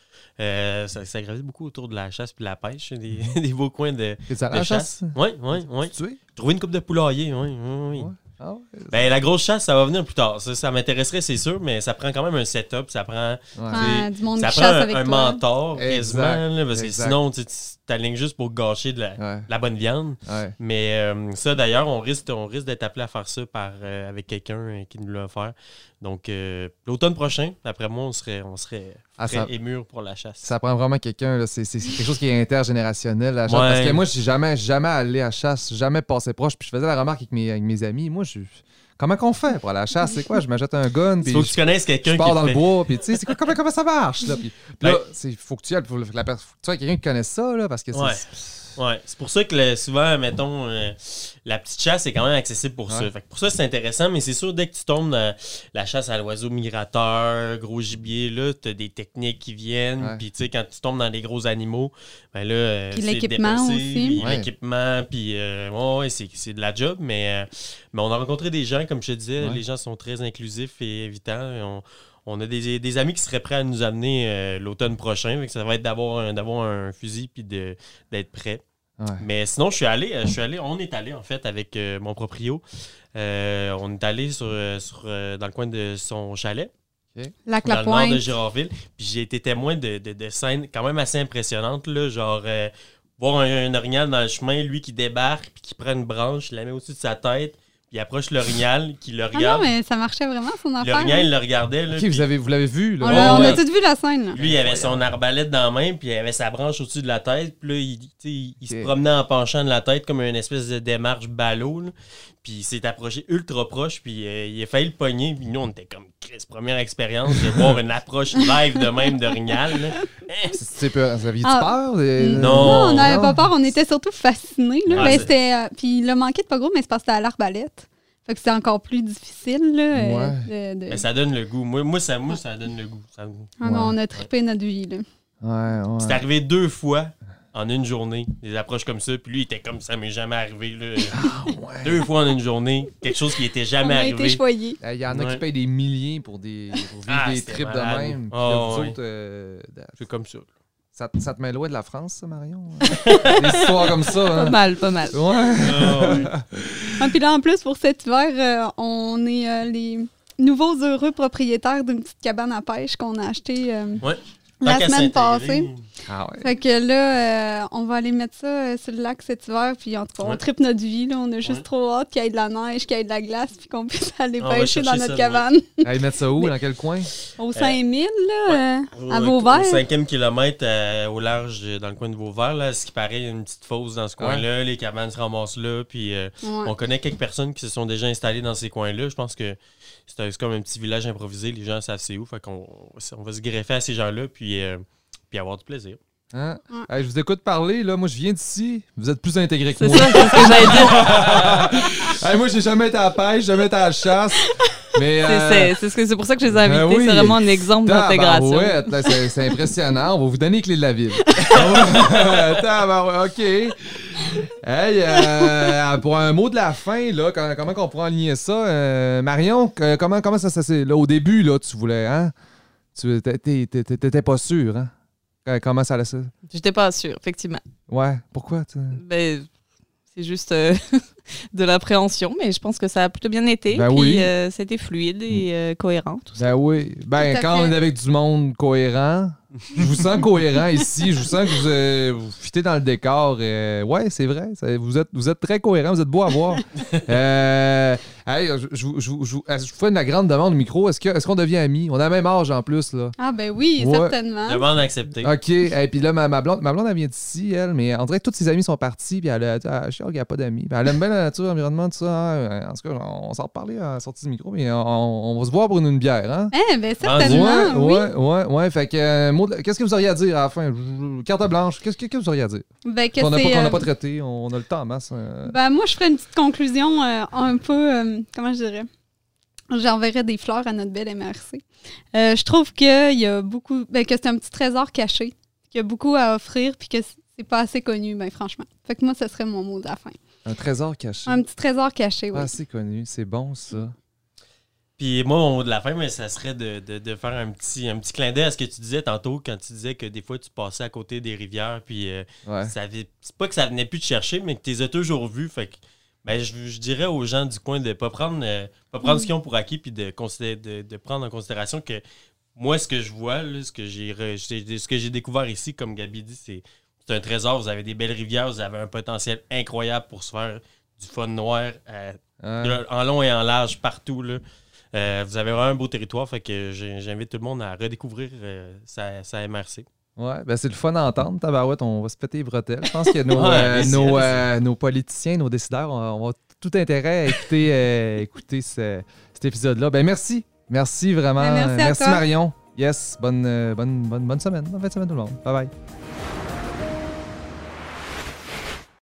S4: Euh, ça, ça gravite beaucoup autour de la chasse puis de la pêche. Des, des beaux coins de, de
S1: la
S4: chasse.
S1: chasse?
S4: Oui, oui, oui. Trouver une coupe de poulailler, oui, oui, oui.
S1: Ah ouais?
S4: Ben, la grosse chasse, ça va venir plus tard. Ça, ça m'intéresserait, c'est sûr, mais ça prend quand même un setup. Ça prend,
S1: Ouais.
S3: Ah, du monde
S4: ça
S3: qui
S4: prend
S3: chasse
S4: un,
S3: avec
S4: un
S3: toi.
S4: mentor,
S1: Exact,
S4: quasiment. là, parce que sinon, tu t'alignes juste pour gâcher de la,
S1: Ouais.
S4: la bonne viande.
S1: Ouais.
S4: Mais euh, ça, d'ailleurs, on risque, on risque d'être appelé à faire ça par, euh, avec quelqu'un euh, qui nous l'a offert. Donc, euh, l'automne prochain, après moi, on serait, on serait
S1: Ah,
S4: prêt
S1: ça-
S4: et mûr pour la chasse.
S1: Ça prend vraiment quelqu'un. C'est, quelque chose qui est intergénérationnel, la chasse.
S4: Ouais.
S1: Parce que moi, je suis jamais, jamais allé à la chasse, jamais passé proche. Puis je faisais la remarque avec mes, avec mes amis. Moi, je. Comment qu'on fait pour aller à la chasse? C'est quoi? Je m'achète un gun,
S4: Il faut que
S1: je,
S4: tu connaisses quelqu'un
S1: je
S4: qui
S1: pars
S4: le
S1: dans le
S4: fait.
S1: bois, puis tu sais, c'est quoi, comment, comment ça marche? Là, puis, puis là, c'est, faut que tu ailles, faut, que la, faut que tu aies quelqu'un qui connaisse ça, là, parce que c'est.
S4: Ouais. Ouais, c'est pour ça que le- souvent, mettons, euh, la petite chasse est quand même accessible pour ça. Fait que pour ça, c'est intéressant, mais c'est sûr, dès que tu tombes dans la chasse à l'oiseau migrateur, gros gibier, là, tu as des techniques qui viennent.
S1: Ouais.
S4: Puis, tu sais, quand tu tombes dans les gros animaux, ben là. euh,
S3: Puis
S4: c'est
S3: l'équipement aussi.
S4: puis
S1: Ouais.
S4: L'équipement, puis, euh, ouais, ouais, c'est, c'est de la job, mais, euh, mais on a rencontré des gens, comme je te disais,
S1: Ouais.
S4: les gens sont très inclusifs et évitants. Et on, on a des, des amis qui seraient prêts à nous amener euh, l'automne prochain. Fait que ça va être d'avoir un, d'avoir un fusil puis de, d'être prêt.
S1: Ouais.
S4: Mais sinon, je suis allé, euh, je suis allé, on est allé en fait avec euh, mon proprio. Euh, on est allé sur, sur, dans le coin de son chalet, dans
S3: La
S4: le nord de. Girardville. Puis j'ai été témoin de, de, de scènes quand même assez impressionnantes, là, genre euh, voir un, un orignal dans le chemin, lui qui débarque, puis qui prend une branche, il la met au-dessus de sa tête, il approche l'orignal, qui le
S3: Ah non,
S4: regarde.
S3: mais ça marchait vraiment, son affaire.
S4: L'orignal,
S3: hein?
S4: il le regardait. Là,
S1: vous, avez, vous l'avez vu, là?
S3: On, l'a- on a tous vu la scène. là.
S4: Lui, il avait son arbalète dans la main, puis il avait sa branche au-dessus de la tête. Puis là, il, il- se promenait en penchant de la tête comme une espèce de démarche ballot. là. Puis il s'est approché ultra proche, puis euh, il a failli le pogner. Puis nous, on était comme Chris, première expérience de voir une approche live de même d'orignal. là. Eh,
S1: C'est, c'est peur. Vous aviez-tu
S3: Ah.
S1: peur? des-
S4: Non.
S3: on n'avait
S1: non.
S3: pas peur, on était surtout fascinés. Là.
S4: Ouais,
S3: Ben,
S4: c'est-
S3: c'était, euh, puis le manquait de pas gros, mais c'est parce que c'était à l'arbalète. Fait que c'était encore plus difficile. Là, euh, de- de-
S4: Mais ça donne le goût. Moi, moi, ça, moi, ça donne le goût. Ça-
S3: Ah non, on a trippé notre vie. Là.
S1: Ouais, ouais.
S4: C'est arrivé deux fois. En une journée, des approches comme ça. Puis lui, il était comme ça m'est jamais arrivé. Là.
S1: Ah, ouais.
S4: Deux fois en une journée, quelque chose qui était
S3: On
S4: jamais
S3: a été
S4: arrivé.
S3: choyés.
S1: Il y en a
S4: Ouais.
S1: qui payent des milliers pour, des, pour vivre
S4: Ah,
S1: des trips de même. Puis
S4: Oh, ouais.
S1: euh,
S4: C'est comme ça.
S1: ça, te- ça te met loin de la France, ça, Marion? des histoires comme ça.
S2: Pas
S1: hein?
S2: mal, pas mal.
S1: Ouais.
S4: Ouais.
S3: Ah, puis là, en plus, pour cet hiver, euh, on est euh, les nouveaux heureux propriétaires d'une petite cabane à pêche qu'on a achetée euh,
S4: Ouais.
S3: La semaine passée.
S1: Ah ouais.
S3: Fait que là, euh, on va aller mettre ça euh, sur le lac cet hiver. Puis en tout cas, on
S4: Ouais.
S3: tripe notre vie. Là. On a juste
S4: Ouais.
S3: trop hâte qu'il y ait de la neige, qu'il y ait de la glace, puis qu'on puisse aller
S4: On va
S3: pêcher dans notre
S4: ça
S3: cabane.
S1: Allez, mettre ça où? Dans quel coin?
S3: Au 5000, là, euh, à
S4: Au-
S3: Vauvert.
S4: Au cinquième kilomètre euh, au large, dans le coin de Vauvert, là, ce qui paraît, il y a une petite fosse dans ce coin-là. Les cabanes se ramassent là. Puis euh,
S3: Ouais.
S4: on connaît quelques personnes qui se sont déjà installées dans ces coins-là. Je pense que c'est un- c'est comme un petit village improvisé. Les gens savent c'est où. Fait qu'on on va se greffer à ces gens-là. Puis, euh, puis avoir du plaisir.
S1: Hein?
S3: Ouais.
S1: Hey, je vous écoute parler, là. Moi, je viens d'ici. Vous êtes plus intégrés que
S2: C'est
S1: moi.
S2: ça, c'est ce que j'allais dire.
S1: Hey, moi, j'ai jamais été à la pêche, jamais été à la chasse. Mais.
S2: C'est-
S1: euh,
S2: C'est c'est ce que- c'est pour ça que je les ai invités.
S1: Ben oui.
S2: C'est vraiment un exemple d'intégration.
S1: Là, c'est c'est impressionnant. On va vous donner les clés de la ville. OK. Hey, euh, pour un mot de la fin, là, quand- comment on pourra aligner ça? euh, Marion, comment, comment ça s'est... Là, au début, là, tu voulais, hein? Tu t'étais pas sûr, hein? Euh, Comment ça allait ça?
S2: J'étais pas sûre, effectivement.
S1: Ouais, pourquoi? tu-
S2: Ben, c'est juste euh, de l'appréhension, mais je pense que ça a plutôt bien été.
S1: Ben
S2: puis
S1: oui.
S2: euh, c'était fluide et euh, cohérent, tout ça.
S1: Ben oui. Ben, quand on est avec du monde cohérent, je vous sens cohérent ici. Je vous sens que vous, euh, vous fitez dans le décor. ouais, c'est vrai. ça- vous, êtes, vous êtes très cohérent. Vous êtes beau à voir. euh, hey, je, je, vous- je, je, fais une grande demande au micro? Est-ce que- est-ce qu'on devient amis? On a le même âge en plus, là.
S3: Ah, ben oui,
S1: Ouais.
S3: certainement.
S4: Demande acceptée.
S1: OK. Et puis là, ma, ma blonde, ma blonde, elle vient d'ici, elle, mais dirait que tous ses amis sont partis, puis elle a dit, ah, je a pas d'amis. Puis elle aime bien la nature, l'environnement, tout ça. hein. En tout cas, on s'en reparler à la sortie du micro, mais on, on va se voir pour une, une bière, hein?
S3: Eh, ben certainement,
S1: Ouais,
S3: oui.
S1: ouais, ouais, ouais. Fait que, euh, qu'est-ce que vous auriez à dire à la fin? Carte blanche, qu'est-ce que, vous auriez à dire?
S3: Ben, que
S1: Qu'on n'a pas,
S3: euh,
S1: pas traité, on a le temps en masse. euh.
S3: Ben, moi, je ferais une petite conclusion euh, un peu, euh, comment je dirais? J'enverrais des fleurs à notre belle MRC. Euh, je trouve qu'il y a beaucoup, ben, que c'est un petit trésor caché, qu'il y a beaucoup à offrir, puis que c'est pas assez connu, ben, franchement. Fait que moi, ce serait mon mot de la fin.
S1: Un trésor caché.
S3: Un petit trésor caché, oui.
S1: Pas assez connu, c'est bon ça.
S4: Puis moi, mon mot de la fin, mais ça serait de, de- de faire un petit, un petit clin d'œil à ce que tu disais tantôt quand tu disais que des fois tu passais à côté des rivières, puis euh,
S1: Ouais.
S4: ça avait- c'est pas que ça venait plus te chercher, mais que tu les as toujours vus. Fait que ben, je, je dirais aux gens du coin de pas prendre, euh, pas prendre ce qu'ils ont pour acquis, puis de, considérer- de, de prendre en considération que moi, ce que je vois, là, ce que j'ai ce que j'ai découvert ici, comme Gabi dit, c'est un trésor. Vous avez des belles rivières, vous avez un potentiel incroyable pour se faire du fun noir euh, en long et en large partout. Là. Euh, vous avez vraiment un beau territoire, fait que j'invite tout le monde à redécouvrir sa, sa MRC.
S1: Ouais, ben c'est le fun d'entendre, tabarouette, on va se péter les bretelles. Je pense que nos,
S4: Ouais,
S1: euh, nos, euh, nos politiciens, nos décideurs, on, on va tout intérêt à écouter, euh, écouter ce- cet épisode-là. Ben merci, merci vraiment.
S3: Ben, merci à toi.
S1: Marion. Yes, bonne, euh, bonne, bonne, bonne semaine, bonne fin de semaine tout le monde. Bye bye.